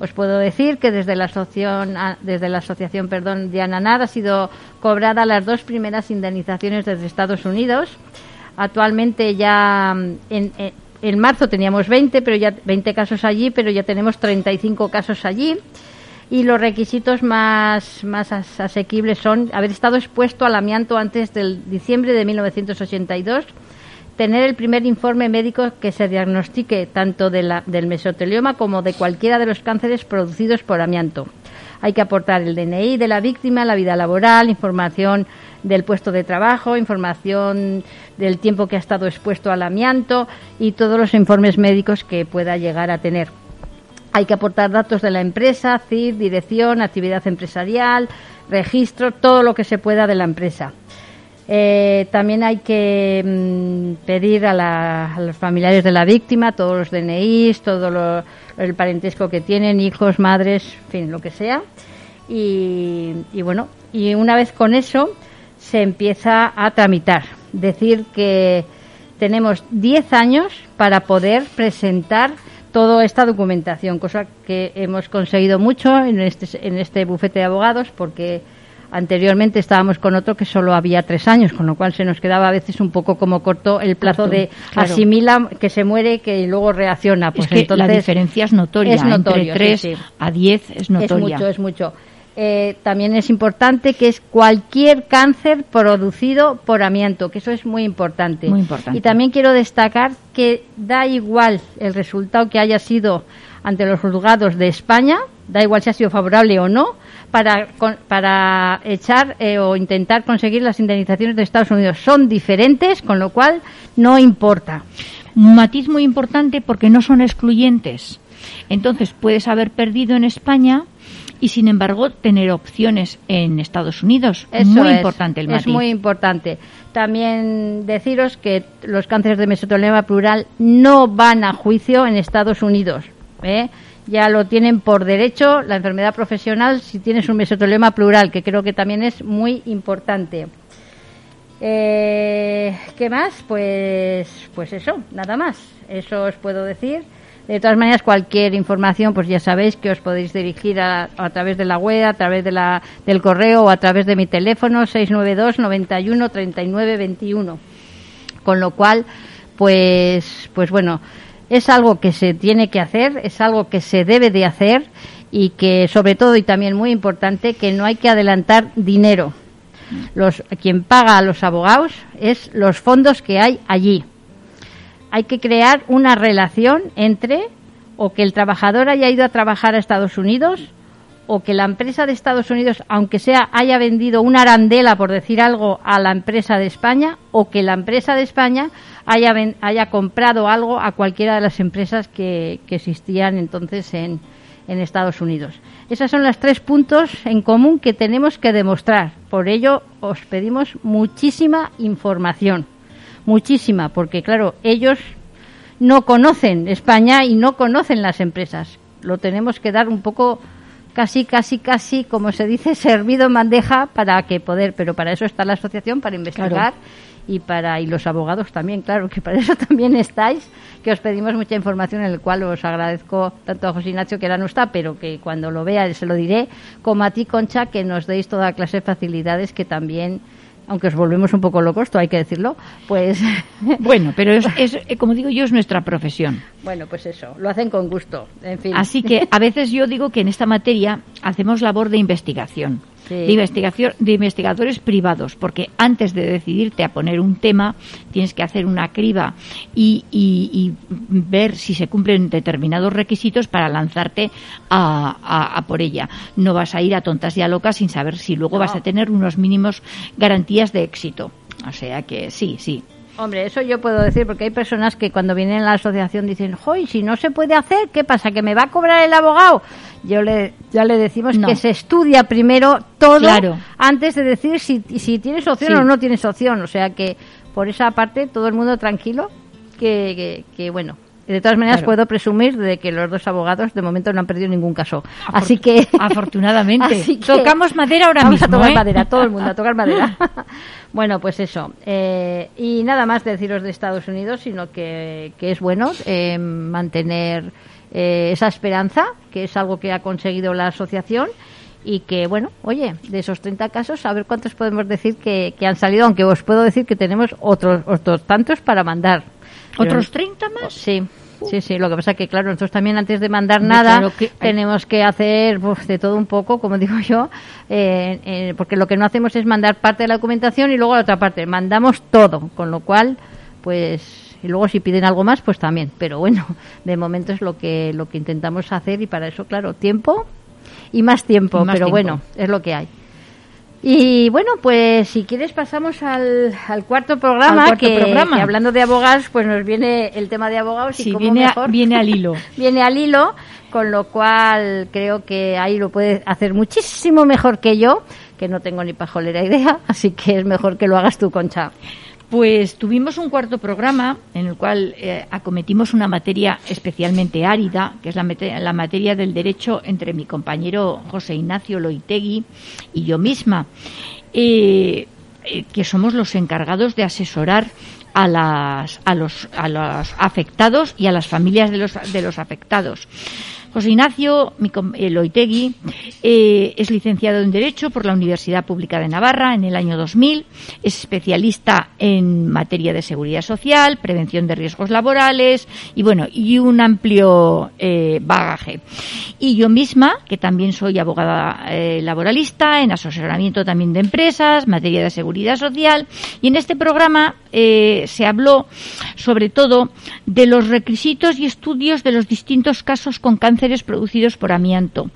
Speaker 3: Os puedo decir que desde la asociación, ah, desde la asociación perdón, de Ananar ha sido cobrada las dos primeras indemnizaciones desde Estados Unidos. Actualmente ya mm, en, en- en marzo teníamos 20, pero ya 20 casos allí, pero ya tenemos 35 casos allí. Y los requisitos más, más as- asequibles son haber estado expuesto al amianto antes del diciembre de 1982, tener el primer informe médico que se diagnostique tanto de la- del mesotelioma como de cualquiera de los cánceres producidos por amianto. Hay que aportar el DNI de la víctima, la vida laboral, información del puesto de trabajo, información del tiempo que ha estado expuesto al amianto y todos los informes médicos que pueda llegar a tener. Hay que aportar datos de la empresa, CID, dirección, actividad empresarial, registro, todo lo que se pueda de la empresa. Eh, también hay que mm, pedir a, la- los familiares de la víctima todos los DNIs, todo lo- el parentesco que tienen, hijos, madres, en fin, lo que sea. Y, y bueno, y una vez con eso se empieza a tramitar. Decir que tenemos 10 años para poder presentar toda esta documentación, cosa que hemos conseguido mucho en este, en este bufete de abogados porque anteriormente estábamos con otro que solo había tres años, con lo cual se nos quedaba a veces un poco como corto el plazo
Speaker 4: Corto,
Speaker 3: de
Speaker 4: claro.
Speaker 3: asimila que se muere que luego reacciona. Pues
Speaker 4: es que
Speaker 3: entonces
Speaker 4: la diferencia es notoria.
Speaker 3: es notorio,
Speaker 4: Entre 3
Speaker 3: sí, sí.
Speaker 4: a 10 es notoria.
Speaker 3: Es mucho, es mucho. Eh, también es importante que es cualquier cáncer producido por amianto, que eso es muy importante.
Speaker 4: Muy importante.
Speaker 3: Y también quiero destacar que da igual el resultado que haya sido ante los juzgados de España, da igual si ha sido favorable o no, para, para echar eh, o intentar conseguir las indemnizaciones de Estados Unidos. Son diferentes, con lo cual no importa.
Speaker 4: Un matiz muy importante porque no son excluyentes. Entonces puedes haber perdido en España y sin embargo tener opciones en Estados Unidos.
Speaker 3: Eso
Speaker 4: muy
Speaker 3: es,
Speaker 4: importante el
Speaker 3: Es
Speaker 4: matiz.
Speaker 3: muy importante. También deciros que los cánceres de mesotelioma plural no van a juicio en Estados Unidos. ¿eh? Ya lo tienen por derecho la enfermedad profesional si tienes un mesotelioma plural, que creo que también es muy importante. Eh, ¿Qué más? Pues, pues eso, nada más. Eso os puedo decir. De todas maneras, cualquier información, pues ya sabéis que os podéis dirigir a, a través de la web, a través de la, del correo o a través de mi teléfono 692 91 39 21. Con lo cual, pues, pues bueno, es algo que se tiene que hacer, es algo que se debe de hacer y que sobre todo y también muy importante que no hay que adelantar dinero. Los, quien paga a los abogados es los fondos que hay allí. Hay que crear una relación entre o que el trabajador haya ido a trabajar a Estados Unidos o que la empresa de Estados Unidos, aunque sea, haya vendido una arandela, por decir algo, a la empresa de España, o que la empresa de España haya, haya comprado algo a cualquiera de las empresas que, que existían entonces en, en Estados Unidos. Esos son los tres puntos en común que tenemos que demostrar. Por ello, os pedimos muchísima información. Muchísima, porque claro, ellos no conocen España y no conocen las empresas. Lo tenemos que dar un poco casi, casi, casi, como se dice, servido en bandeja para que poder, pero para eso está la asociación, para investigar
Speaker 4: Claro.
Speaker 3: y para y los abogados también, claro, que para eso también estáis, que os pedimos mucha información, en el cual os agradezco tanto a José Ignacio, que ahora no está, pero que cuando lo vea se lo diré, como a ti, Concha, que nos deis toda clase de facilidades que también, aunque os volvemos un poco locos, esto hay que decirlo, pues
Speaker 4: Bueno, pero es, es, eh, como digo yo, es nuestra profesión.
Speaker 3: bueno, pues eso, lo hacen con gusto, en fin.
Speaker 4: Así que a veces yo digo que en esta materia hacemos labor de investigación. De, investigación, de investigadores privados, porque antes de decidirte a poner un tema, tienes que hacer una criba y, y, ver si se cumplen determinados requisitos para lanzarte a, a, por ella. No vas a ir a tontas y a locas sin saber si luego vas a tener unos mínimos garantías de éxito. O sea que sí, sí,
Speaker 3: Hombre, eso yo puedo decir porque hay personas que cuando vienen a la asociación dicen, ¡Joy, si no se puede hacer, ¿qué pasa? ¿Que me va a cobrar el abogado? Yo le, ya le decimos que se estudia primero todo antes de decir si, si tienes opción o no tienes opción. O sea que por esa parte todo el mundo tranquilo, que, que bueno, de todas maneras, puedo presumir de que los dos abogados de momento no han perdido ningún caso. así que.
Speaker 4: Afortunadamente. Tocamos madera ahora
Speaker 3: vamos
Speaker 4: mismo.
Speaker 3: a tocar
Speaker 4: ¿eh?
Speaker 3: madera, todo el mundo a tocar madera. bueno, pues eso. Eh, y nada más deciros de Estados Unidos, sino que, que es bueno eh, mantener esa esperanza, que es algo que ha conseguido la asociación y que, bueno, oye, de esos 30 casos, a ver cuántos podemos decir que, que han salido, aunque os puedo decir que tenemos otros, otros tantos para mandar.
Speaker 4: ¿Otros 30 más?
Speaker 3: Sí. Sí, sí, lo que pasa es que, claro, nosotros también antes de mandar nada tenemos que hacer pues, de todo un poco, como digo yo, eh, eh, porque lo que no hacemos es mandar parte de la documentación y luego la otra parte. Mandamos todo, con lo cual, pues, y luego si piden algo más, pues también. Pero bueno, de momento es lo que, lo que intentamos hacer y para eso, claro, tiempo y más tiempo, pero bueno, es lo que hay. Y bueno, pues si quieres pasamos al, al cuarto programa, que, hablando de abogados, pues nos viene el tema de abogados y
Speaker 4: viene,
Speaker 3: mejor,
Speaker 4: viene al hilo.
Speaker 3: viene al hilo, con lo cual creo que ahí lo puedes hacer muchísimo mejor que yo, que no tengo ni pajolera idea, así que es mejor que lo hagas tú, Concha.
Speaker 4: Pues tuvimos un cuarto programa en el cual eh, acometimos una materia especialmente árida, que es la, materia del derecho entre mi compañero José Ignacio Loitegui y yo misma, eh, eh, que somos los encargados de asesorar a, las, a, los, a los afectados y a las familias de los, de los afectados. José Ignacio Loitegui eh, es licenciado en Derecho por la Universidad Pública de Navarra en el año 2000, es especialista en materia de seguridad social, prevención de riesgos laborales y bueno, y un amplio eh, bagaje. Y yo misma, que también soy abogada eh, laboralista, en asesoramiento también de empresas, materia de seguridad social, y en este programa se habló sobre todo de los requisitos y estudios de los distintos casos con cáncer producidos por amianto.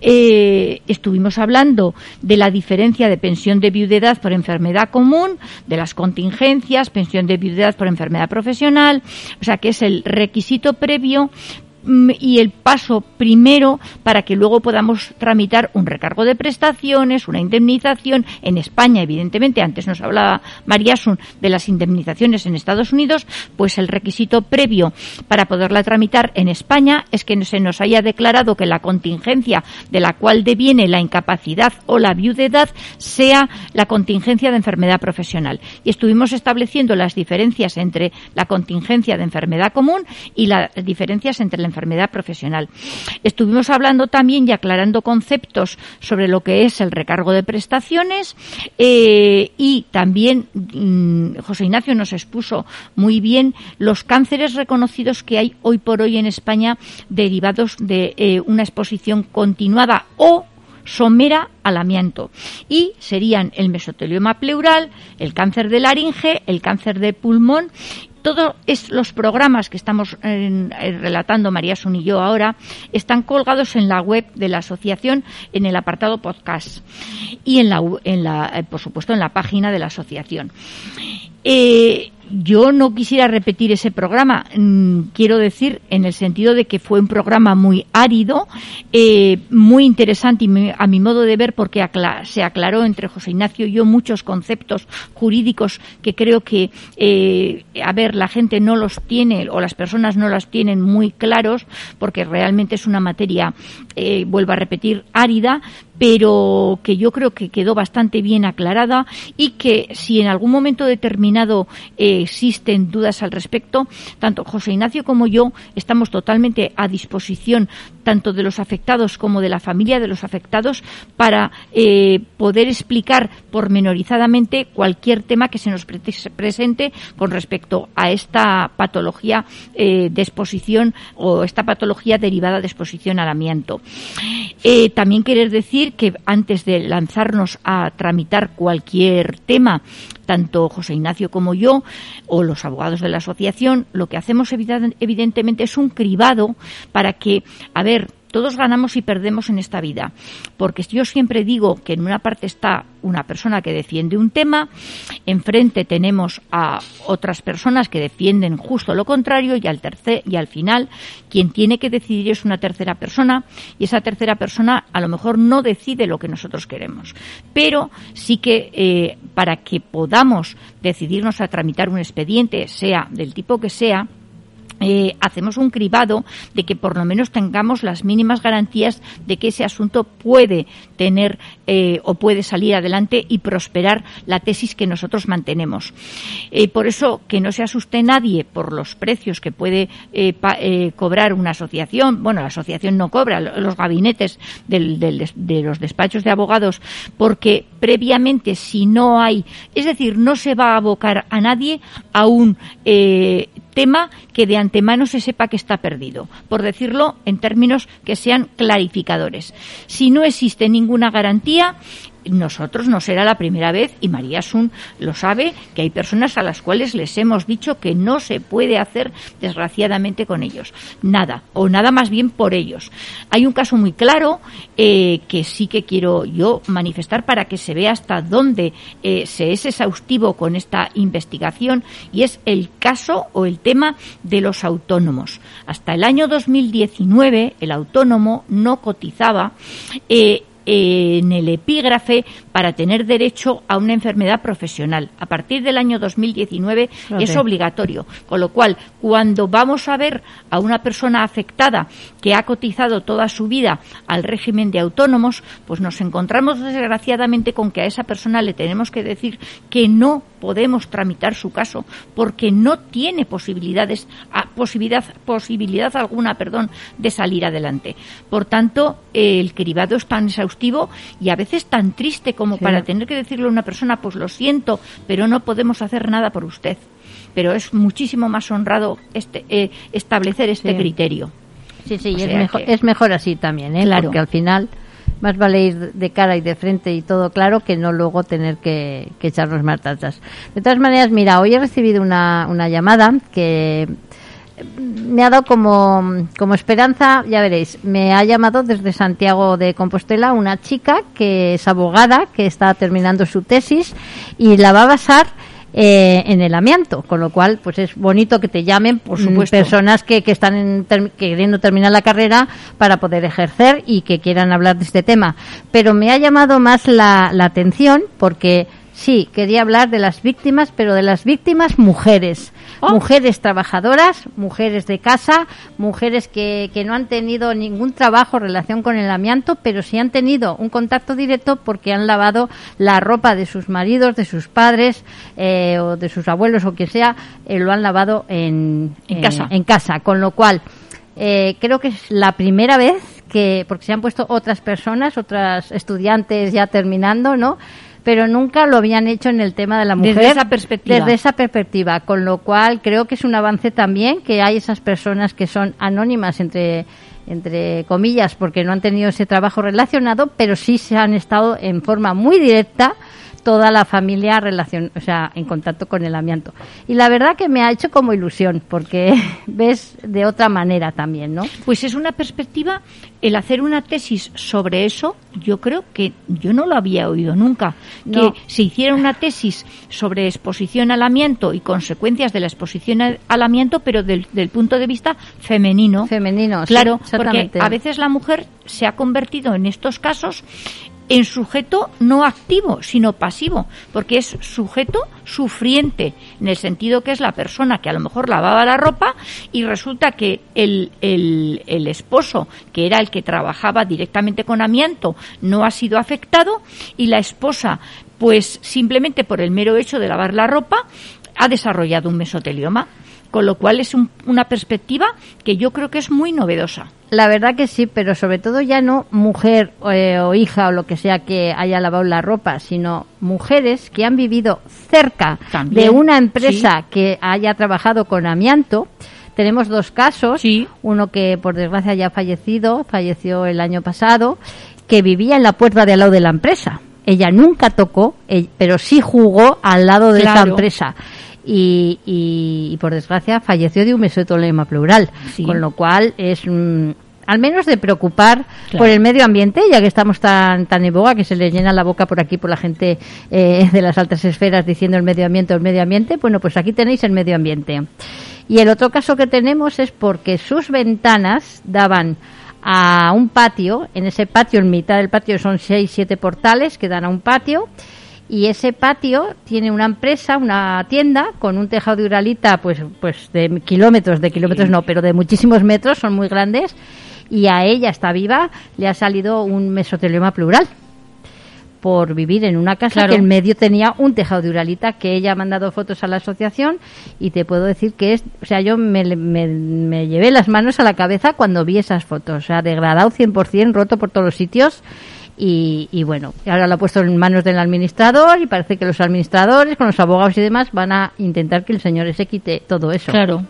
Speaker 4: Eh, estuvimos hablando de la diferencia de pensión de viudedad por enfermedad común, de las contingencias, pensión de viudedad por enfermedad profesional, o sea que es el requisito previo y el paso primero para que luego podamos tramitar un recargo de prestaciones, una indemnización en España, evidentemente, antes nos hablaba María Sun de las indemnizaciones en Estados Unidos, pues el requisito previo para poderla tramitar en España es que se nos haya declarado que la contingencia de la cual deviene la incapacidad o la viudedad sea la contingencia de enfermedad profesional. Y estuvimos estableciendo las diferencias entre la contingencia de enfermedad común y las diferencias entre la enfermedad profesional. Estuvimos hablando también y aclarando conceptos sobre lo que es el recargo de prestaciones eh, y también mm, José Ignacio nos expuso muy bien los cánceres reconocidos que hay hoy por hoy en España derivados de eh, una exposición continuada o somera al amianto y serían el mesotelioma pleural, el cáncer de laringe, el cáncer de pulmón todos los programas que estamos relatando María Sun y yo ahora están colgados en la web de la asociación en el apartado podcast y en la, en la eh, por supuesto en la página de la asociación. Eh, yo no quisiera repetir ese programa, mm, quiero decir, en el sentido de que fue un programa muy árido, eh, muy interesante a mi modo de ver porque se aclaró entre José Ignacio y yo muchos conceptos jurídicos que creo que, eh, a ver, la gente no los tiene o las personas no los tienen muy claros porque realmente es una materia, eh, vuelvo a repetir, árida, pero que yo creo que quedó bastante bien aclarada y que si en algún momento determinado eh, existen dudas al respecto, tanto José Ignacio como yo estamos totalmente a disposición tanto de los afectados como de la familia de los afectados para eh, poder explicar pormenorizadamente cualquier tema que se nos presente con respecto a esta patología eh, de exposición o esta patología derivada de exposición al amianto. También querer decir que antes de lanzarnos a tramitar cualquier tema, tanto José Ignacio como yo, o los abogados de la asociación, lo que hacemos evidentemente es un cribado para que, a ver, todos ganamos y perdemos en esta vida, porque yo siempre digo que en una parte está una persona que defiende un tema, enfrente tenemos a otras personas que defienden justo lo contrario y al tercer y al final quien tiene que decidir es una tercera persona y esa tercera persona a lo mejor no decide lo que nosotros queremos, pero sí que eh, para que podamos decidirnos a tramitar un expediente, sea del tipo que sea, eh, hacemos un cribado de que por lo menos tengamos las mínimas garantías de que ese asunto puede tener eh, o puede salir adelante y prosperar la tesis que nosotros mantenemos. Eh, por eso que no se asuste nadie por los precios que puede cobrar una asociación. Bueno, la asociación no cobra, los gabinetes de los despachos de abogados, porque previamente si no hay, es decir, no se va a abocar a nadie a un tema que de antemano se sepa que está perdido, por decirlo en términos que sean clarificadores. Si no existe ninguna garantía, nosotros no será la primera vez, y María Sun lo sabe, que hay personas a las cuales les hemos dicho que no se puede hacer, desgraciadamente, con ellos. Nada, o nada más bien por ellos. Hay un caso muy claro eh, que sí que quiero yo manifestar para que se vea hasta dónde eh, se es exhaustivo con esta investigación, y es el caso o el tema de los autónomos. Hasta el año 2019, el autónomo no cotizaba. Eh, en el epígrafe para tener derecho a una enfermedad profesional. A partir del año 2019 es obligatorio, con lo cual cuando vamos a ver a una persona afectada que ha cotizado toda su vida al régimen de autónomos, pues nos encontramos desgraciadamente con que a esa persona le tenemos que decir que no podemos tramitar su caso porque no tiene posibilidades posibilidad posibilidad alguna, perdón, de salir adelante. Por tanto, el cribado es tan exhaustivo y a veces tan triste como para tener que decirle a una persona, pues lo siento, pero no podemos hacer nada por usted. Pero es muchísimo más honrado este, eh, establecer este criterio.
Speaker 3: Sí, sí, es mejor, es mejor así también, ¿eh? Claro. Porque al final más vale ir de cara y de frente y todo claro que no luego tener que, echarnos más De todas maneras, mira, hoy he recibido una, una llamada que me ha dado como, como esperanza, ya veréis, me ha llamado desde Santiago de Compostela una chica que es abogada, que está terminando su tesis y la va a basar eh, en el amianto, con lo cual pues es bonito que te llamen por mm, supuesto. personas que, que están queriendo terminar la carrera para poder ejercer y que quieran hablar de este tema. Pero me ha llamado más la, la atención porque Sí, quería hablar de las víctimas, pero de las víctimas mujeres. Oh. Mujeres trabajadoras, mujeres de casa, mujeres que, que no han tenido ningún trabajo en relación con el amianto, pero sí han tenido un contacto directo porque han lavado la ropa de sus maridos, de sus padres eh, o de sus abuelos o quien sea, eh, lo han lavado en,
Speaker 4: casa.
Speaker 3: En casa. Con lo cual, eh, creo que es la primera vez que, porque se han puesto otras personas, otras estudiantes ya terminando, ¿no? Pero nunca lo habían hecho en el tema de la mujer.
Speaker 4: Desde esa perspectiva.
Speaker 3: Desde esa perspectiva, con lo cual creo que es un avance también que hay esas personas que son anónimas entre entre comillas, porque no han tenido ese trabajo relacionado, pero sí se han estado en forma muy directa toda la familia relación, o sea, en contacto con el amianto. Y la verdad que me ha hecho como ilusión, porque ves de otra manera también, ¿no?
Speaker 4: Pues es una perspectiva, el hacer una tesis sobre eso, yo creo que yo no lo había oído nunca. Que se hiciera una tesis sobre exposición al amianto y consecuencias de la exposición al amianto, pero del, punto de vista femenino.
Speaker 3: Femenino,
Speaker 4: claro, porque a veces la mujer se ha convertido en estos casos en sujeto no activo, sino pasivo, porque es sujeto sufriente, en el sentido que es la persona que a lo mejor lavaba la ropa y resulta que el, el, el esposo, que era el que trabajaba directamente con amianto, no ha sido afectado y la esposa, pues simplemente por el mero hecho de lavar la ropa, ha desarrollado un mesotelioma con lo cual es una perspectiva que yo creo que es muy novedosa.
Speaker 3: La verdad que sí, pero sobre todo ya no mujer eh, o hija o lo que sea que haya lavado la ropa, sino mujeres que han vivido cerca de una empresa que haya trabajado con amianto. Tenemos dos casos, uno que por desgracia ya ha fallecido, falleció el año pasado, que vivía en la puerta de al lado de la empresa. Ella nunca tocó, eh, pero sí jugó al lado de esa empresa. Y, y- y, por desgracia falleció de un mesotolema pleural,
Speaker 4: Sí.
Speaker 3: con lo cual es al menos de preocupar
Speaker 4: Claro.
Speaker 3: por el medio ambiente, ya que estamos tan tan en boga que se le llena la boca por aquí por la gente eh, de las altas esferas diciendo el medio ambiente, el medio ambiente. Bueno, pues aquí tenéis el medio ambiente. Y el otro caso que tenemos es porque sus ventanas daban a un patio, en ese patio, en mitad del patio son seis, siete portales que dan a un patio, y ese patio tiene una empresa, una tienda, con un tejado de uralita, pues, pues de kilómetros, de kilómetros no, pero de muchísimos metros, son muy grandes, y a ella está viva, le ha salido un mesotelioma plural por vivir en una casa
Speaker 4: Claro.
Speaker 3: que en medio tenía un tejado de uralita que ella ha mandado fotos a la asociación y te puedo decir que es, o sea, yo me, me- me llevé las manos a la cabeza cuando vi esas fotos, o sea, degradado 100%, roto por todos los sitios y, y bueno, y ahora lo ha puesto en manos del administrador y parece que los administradores con los abogados y demás van a intentar que el señor ese quite todo eso.
Speaker 4: Claro.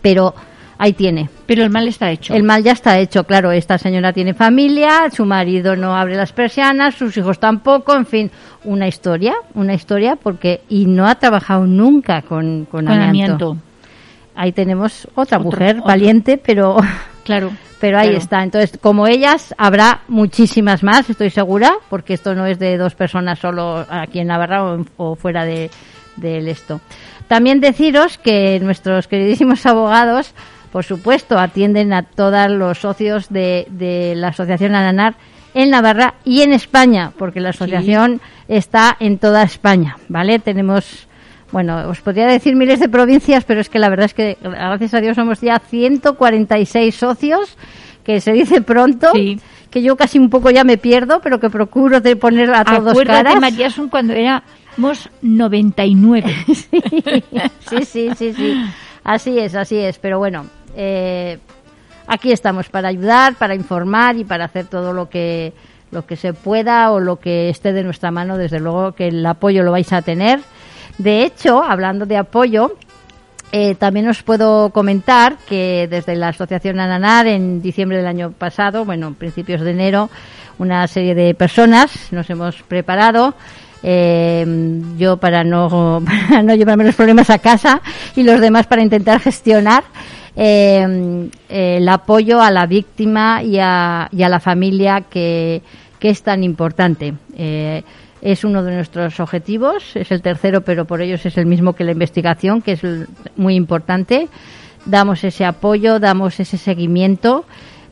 Speaker 3: Pero ahí tiene.
Speaker 4: Pero el mal está hecho.
Speaker 3: El mal ya está hecho, claro. Esta señora tiene familia, su marido no abre las persianas, sus hijos tampoco, en fin, una historia, una historia, porque y no ha trabajado nunca con, con,
Speaker 4: Con
Speaker 3: amianto.
Speaker 4: amianto.
Speaker 3: Ahí tenemos otra
Speaker 4: Otro-
Speaker 3: mujer
Speaker 4: otro.
Speaker 3: valiente, pero
Speaker 4: Claro.
Speaker 3: pero ahí
Speaker 4: claro.
Speaker 3: está. Entonces, como ellas, habrá muchísimas más, estoy segura, porque esto no es de dos personas solo aquí en Navarra o, o fuera de, del esto. También deciros que nuestros queridísimos abogados, por supuesto, atienden a todos los socios de, de la Asociación Ananar en Navarra y en España, porque la asociación está en toda España, ¿vale? Tenemos bueno, os podría decir miles de provincias, pero es que la verdad es que, gracias a Dios, somos ya 146 socios, que se dice pronto,
Speaker 4: Sí.
Speaker 3: que yo casi un poco ya me pierdo, pero que procuro de poner a todos
Speaker 4: Acuérdate,
Speaker 3: caras.
Speaker 4: María Sun, cuando éramos 99.
Speaker 3: sí, sí, sí, sí. Así es, así es. Pero bueno, eh, aquí estamos para ayudar, para informar y para hacer todo lo que lo que se pueda o lo que esté de nuestra mano. Desde luego que el apoyo lo vais a tener. De hecho, hablando de apoyo, eh, también os puedo comentar que desde la Asociación Ananar en diciembre del año pasado, bueno, principios de enero, una serie de personas nos hemos preparado. eh, yo para no, no llevarme los problemas a casa y los demás para intentar gestionar eh, el apoyo a la víctima y a, la familia que, es tan importante. Es uno de nuestros objetivos, es el tercero, pero por ellos es el mismo que la investigación, que es muy importante. Damos ese apoyo, damos ese seguimiento.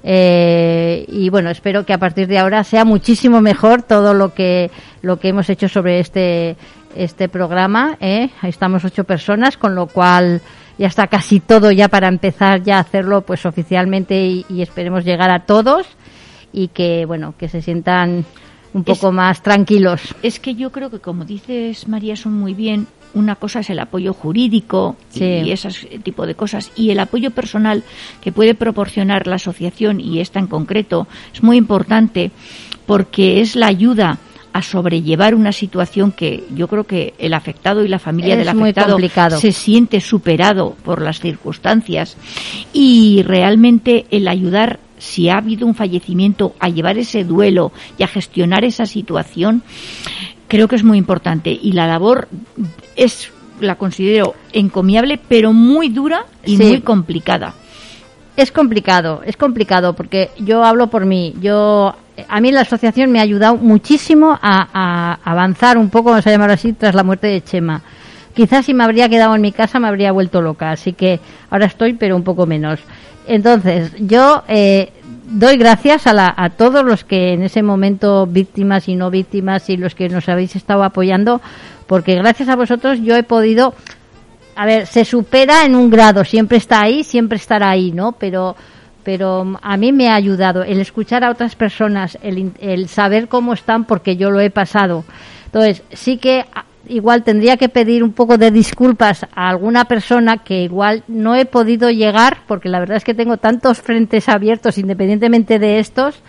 Speaker 3: eh, y bueno, espero que a partir de ahora sea muchísimo mejor todo lo que lo que hemos hecho sobre este este programa. ¿eh? Ahí Estamos ocho personas, con lo cual ya está casi todo ya para empezar ya a hacerlo pues oficialmente y, y esperemos llegar a todos y que bueno que se sientan un
Speaker 4: Es-
Speaker 3: poco más tranquilos.
Speaker 4: Es que yo creo que, como dices, María, son muy bien. Una cosa es el apoyo jurídico
Speaker 3: Sí.
Speaker 4: y ese tipo de cosas. Y el apoyo personal que puede proporcionar la asociación, y esta en concreto, es muy importante porque es la ayuda a sobrellevar una situación que yo creo que el afectado y la familia
Speaker 3: Es
Speaker 4: del afectado se siente superado por las circunstancias y realmente el ayudar si ha habido un fallecimiento a llevar ese duelo y a gestionar esa situación creo que es muy importante y la labor es la considero encomiable pero muy dura y
Speaker 3: Sí.
Speaker 4: muy complicada
Speaker 3: Es complicado, es complicado porque yo hablo por mí. Yo a mí la asociación me ha ayudado muchísimo a, a avanzar un poco, vamos a llamarlo así, tras la muerte de Chema. Quizás si me habría quedado en mi casa me habría vuelto loca, así que ahora estoy, pero un poco menos. Entonces, yo eh, doy gracias a, la- a todos los que en ese momento, víctimas y no víctimas, y los que nos habéis estado apoyando, porque gracias a vosotros yo he podido a ver, se supera en un grado, siempre está ahí, siempre estará ahí, ¿no? Pero, pero a mí me ha ayudado el escuchar a otras personas, el, el saber cómo están, porque yo lo he pasado. Entonces, sí que igual tendría que pedir un poco de disculpas a alguna persona que igual no he podido llegar, porque la verdad es que tengo tantos frentes abiertos independientemente de estos,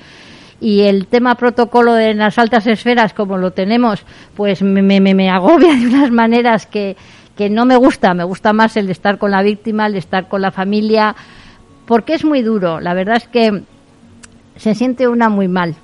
Speaker 3: y el tema protocolo de las altas esferas como lo tenemos, pues me, me, me agobia de unas maneras que, que no me gusta. Me gusta más el estar con la víctima, el estar con la familia, porque es muy duro. La verdad es que se siente una muy mal,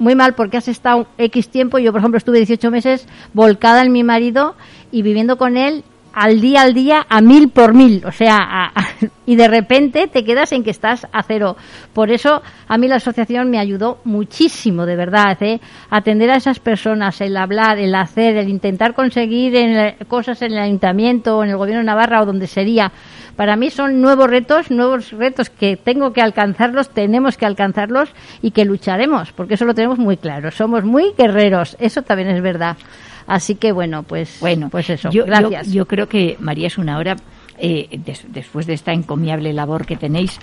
Speaker 3: muy mal porque has estado X tiempo. Yo, por ejemplo, estuve 18 meses volcada en mi marido y viviendo con él al día al día a mil por mil, o sea, a- a- y de repente te quedas en que estás a cero. Por eso a mí la asociación me ayudó muchísimo, de verdad, ¿eh? atender a esas personas, el hablar, el hacer, el intentar conseguir en cosas en el ayuntamiento o en el gobierno de Navarra o donde sería. Para mí son nuevos retos, nuevos retos que tengo que alcanzarlos, tenemos que alcanzarlos y que lucharemos, porque eso lo tenemos muy claro. Somos muy guerreros, eso también es verdad. Así que bueno, pues
Speaker 4: Bueno,
Speaker 3: pues eso.
Speaker 4: yo,
Speaker 3: Gracias.
Speaker 4: Yo, creo que María es una hora. eh, des- después de esta encomiable labor que tenéis,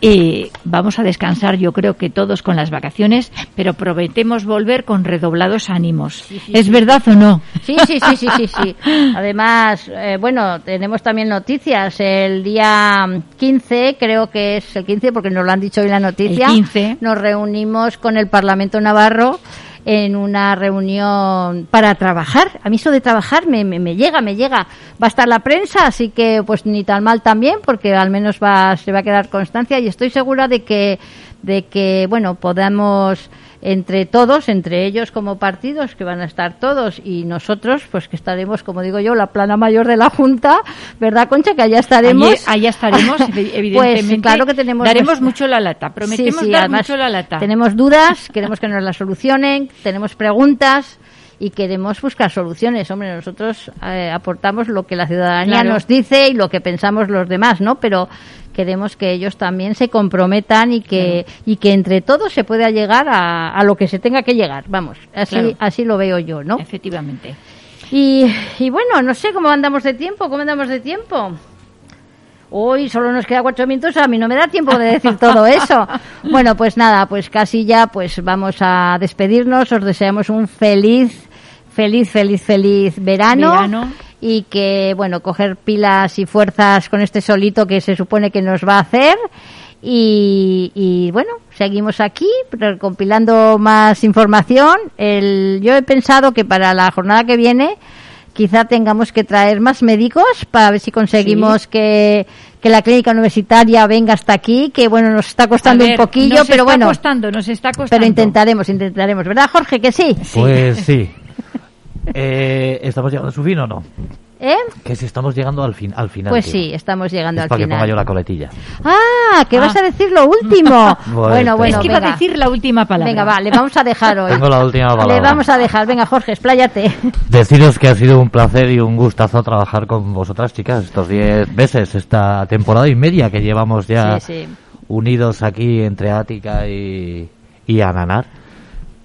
Speaker 4: eh, vamos a descansar, yo creo que todos con las vacaciones, pero prometemos volver con redoblados ánimos. ¿Es verdad o no?
Speaker 3: Sí, sí, sí, sí, sí, sí. Además, eh, bueno, tenemos también noticias. El día 15, creo que es el 15 porque nos lo han dicho hoy en la noticia,
Speaker 4: El 15.
Speaker 3: nos reunimos con el Parlamento Navarro en una reunión para trabajar. A mí eso de trabajar me, me, llega, me llega. Va a estar la prensa, así que pues ni tan mal también, porque al menos va, se va a quedar constancia y estoy segura de que, de que bueno, podamos entre todos, entre ellos como partidos, que van a estar todos, y nosotros, pues que estaremos, como digo yo, la plana mayor de la Junta, ¿verdad, Concha? Que allá estaremos.
Speaker 4: Allí- allá estaremos, evi- evidentemente.
Speaker 3: Pues claro que tenemos.
Speaker 4: Daremos mucho la lata, prometemos
Speaker 3: Sí, sí,
Speaker 4: dar
Speaker 3: además
Speaker 4: mucho la lata.
Speaker 3: Tenemos dudas, queremos que nos las solucionen, tenemos preguntas y queremos buscar soluciones. Hombre, nosotros eh, aportamos lo que la ciudadanía
Speaker 4: Claro.
Speaker 3: nos dice y lo que pensamos los demás, ¿no? Pero queremos que ellos también se comprometan y que y que entre todos se pueda llegar a, a lo que se tenga que llegar. Vamos, así
Speaker 4: Claro.
Speaker 3: así lo veo yo, ¿no?
Speaker 4: Efectivamente.
Speaker 3: Y, y bueno, no sé cómo andamos de tiempo, cómo andamos de tiempo. Hoy solo nos queda cuatro minutos, a mí no me da tiempo de decir todo eso. Bueno, pues nada, pues casi ya, pues vamos a despedirnos. Os deseamos un feliz, feliz, feliz, feliz verano.
Speaker 4: Verano.
Speaker 3: Y que, bueno, coger pilas y fuerzas con este solito que se supone que nos va a hacer. Y, y, bueno, seguimos aquí recompilando más información. El, yo he pensado que para la jornada que viene quizá tengamos que traer más médicos para ver si conseguimos que, que la clínica universitaria venga hasta aquí, que bueno, nos está costando
Speaker 4: ver,
Speaker 3: un poquillo,
Speaker 4: nos
Speaker 3: pero
Speaker 4: está
Speaker 3: bueno,
Speaker 4: costando, nos está costando.
Speaker 3: pero intentaremos, intentaremos, ¿verdad Jorge? Que sí,
Speaker 2: Pues sí. Eh, ¿Estamos llegando a su fin o no?
Speaker 3: ¿eh?
Speaker 2: Que si estamos llegando al, fin, al final.
Speaker 3: Pues
Speaker 2: tío.
Speaker 3: sí, estamos llegando
Speaker 2: Es
Speaker 3: al
Speaker 2: para que ponga yo
Speaker 3: final.
Speaker 2: la coletilla.
Speaker 3: Ah, que
Speaker 4: Ah.
Speaker 3: vas a decir lo último.
Speaker 2: Bueno,
Speaker 3: bueno, bueno,
Speaker 4: es que iba a
Speaker 3: venga.
Speaker 4: decir la última palabra.
Speaker 3: Venga, va, le vamos a dejar hoy.
Speaker 2: Tengo la última palabra.
Speaker 3: Le vamos a dejar, venga Jorge, expláyate.
Speaker 2: Deciros que ha sido un placer y un gustazo trabajar con vosotras, chicas, estos 10 meses, esta temporada y media que llevamos ya
Speaker 3: Sí, sí.
Speaker 2: unidos aquí entre Ática y, y Ananar.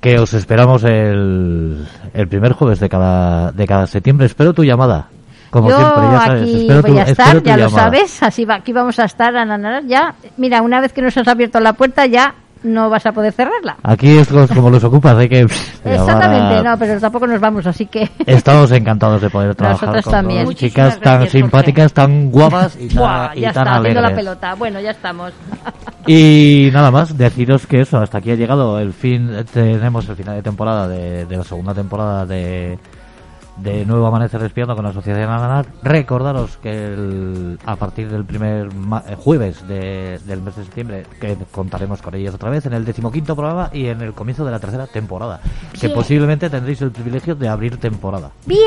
Speaker 2: Que os esperamos el, el primer jueves de cada, de cada septiembre. Espero tu llamada. Como
Speaker 3: Yo
Speaker 2: siempre, ya sabes.
Speaker 3: aquí
Speaker 2: espero
Speaker 3: voy
Speaker 2: tu,
Speaker 3: a estar, ya lo
Speaker 2: llamada.
Speaker 3: sabes, así va, aquí vamos a estar, Ananar, ya. Mira, una vez que nos has abierto la puerta ya no vas a poder cerrarla.
Speaker 2: Aquí es los- como los ocupas, hay que pff,
Speaker 3: Exactamente, no, pero tampoco nos vamos, así que...
Speaker 2: Estamos encantados de poder trabajar
Speaker 3: Nosotros
Speaker 2: con
Speaker 3: también.
Speaker 2: dos
Speaker 4: Muchísimas
Speaker 2: chicas tan
Speaker 4: gracias, Jorge.
Speaker 2: simpáticas, tan guapas y tan,
Speaker 3: Buah,
Speaker 2: y
Speaker 3: ya
Speaker 2: tan
Speaker 3: está, haciendo la
Speaker 2: alegres.
Speaker 3: pelota. Bueno, ya estamos.
Speaker 2: Y nada más, deciros que eso, hasta aquí ha llegado el fin, tenemos el final de temporada de, de la segunda temporada de, de Nuevo Amanecer Respirando con la Asociación Ananar. Recordaros que el- a partir del primer ma- eh, jueves de- del mes de septiembre que contaremos con ellas otra vez en el decimoquinto programa y en el comienzo de la tercera temporada, que posiblemente tendréis el privilegio de abrir temporada.
Speaker 3: Bien,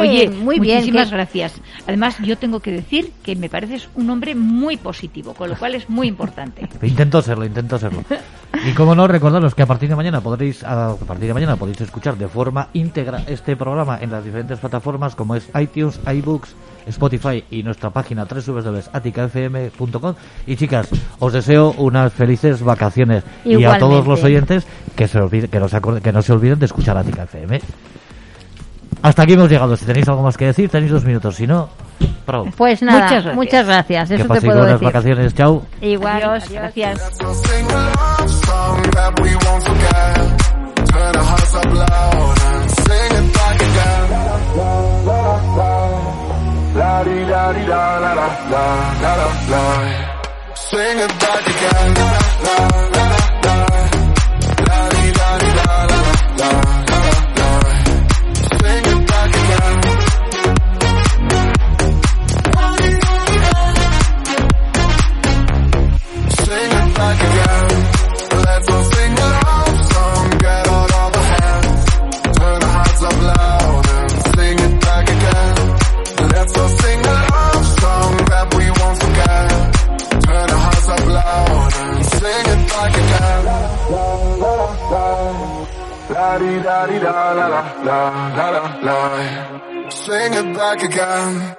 Speaker 4: Oye,
Speaker 3: muy bien.
Speaker 4: muchísimas
Speaker 3: que-
Speaker 4: gracias. Además, yo tengo que decir que me pareces un hombre muy positivo, con lo cual es muy importante.
Speaker 2: Intento serlo, intento serlo. Y como no, recordaros que a partir de mañana podréis, a partir de mañana podéis escuchar de forma íntegra este programa en las diferentes plataformas como es iTunes, iBooks, Spotify y nuestra página www.aticafm.com. Y chicas, os deseo unas felices vacaciones y a todos los oyentes que se olvide- que no se acorde- que no se olviden de escuchar Atica FM. Hasta aquí hemos llegado. Si tenéis algo más que decir, tenéis dos minutos. Si no, pro.
Speaker 3: Pues nada,
Speaker 4: Muchas gracias.
Speaker 3: muchas gracias.
Speaker 2: Que
Speaker 3: te
Speaker 2: paséis
Speaker 3: puedo
Speaker 2: buenas
Speaker 3: decir.
Speaker 2: vacaciones. Chao.
Speaker 3: Igual,
Speaker 4: Adiós,
Speaker 3: adiós.
Speaker 4: gracias.
Speaker 6: up loud and sing it like a town. La di da di da la la la la la la. Sing it back again.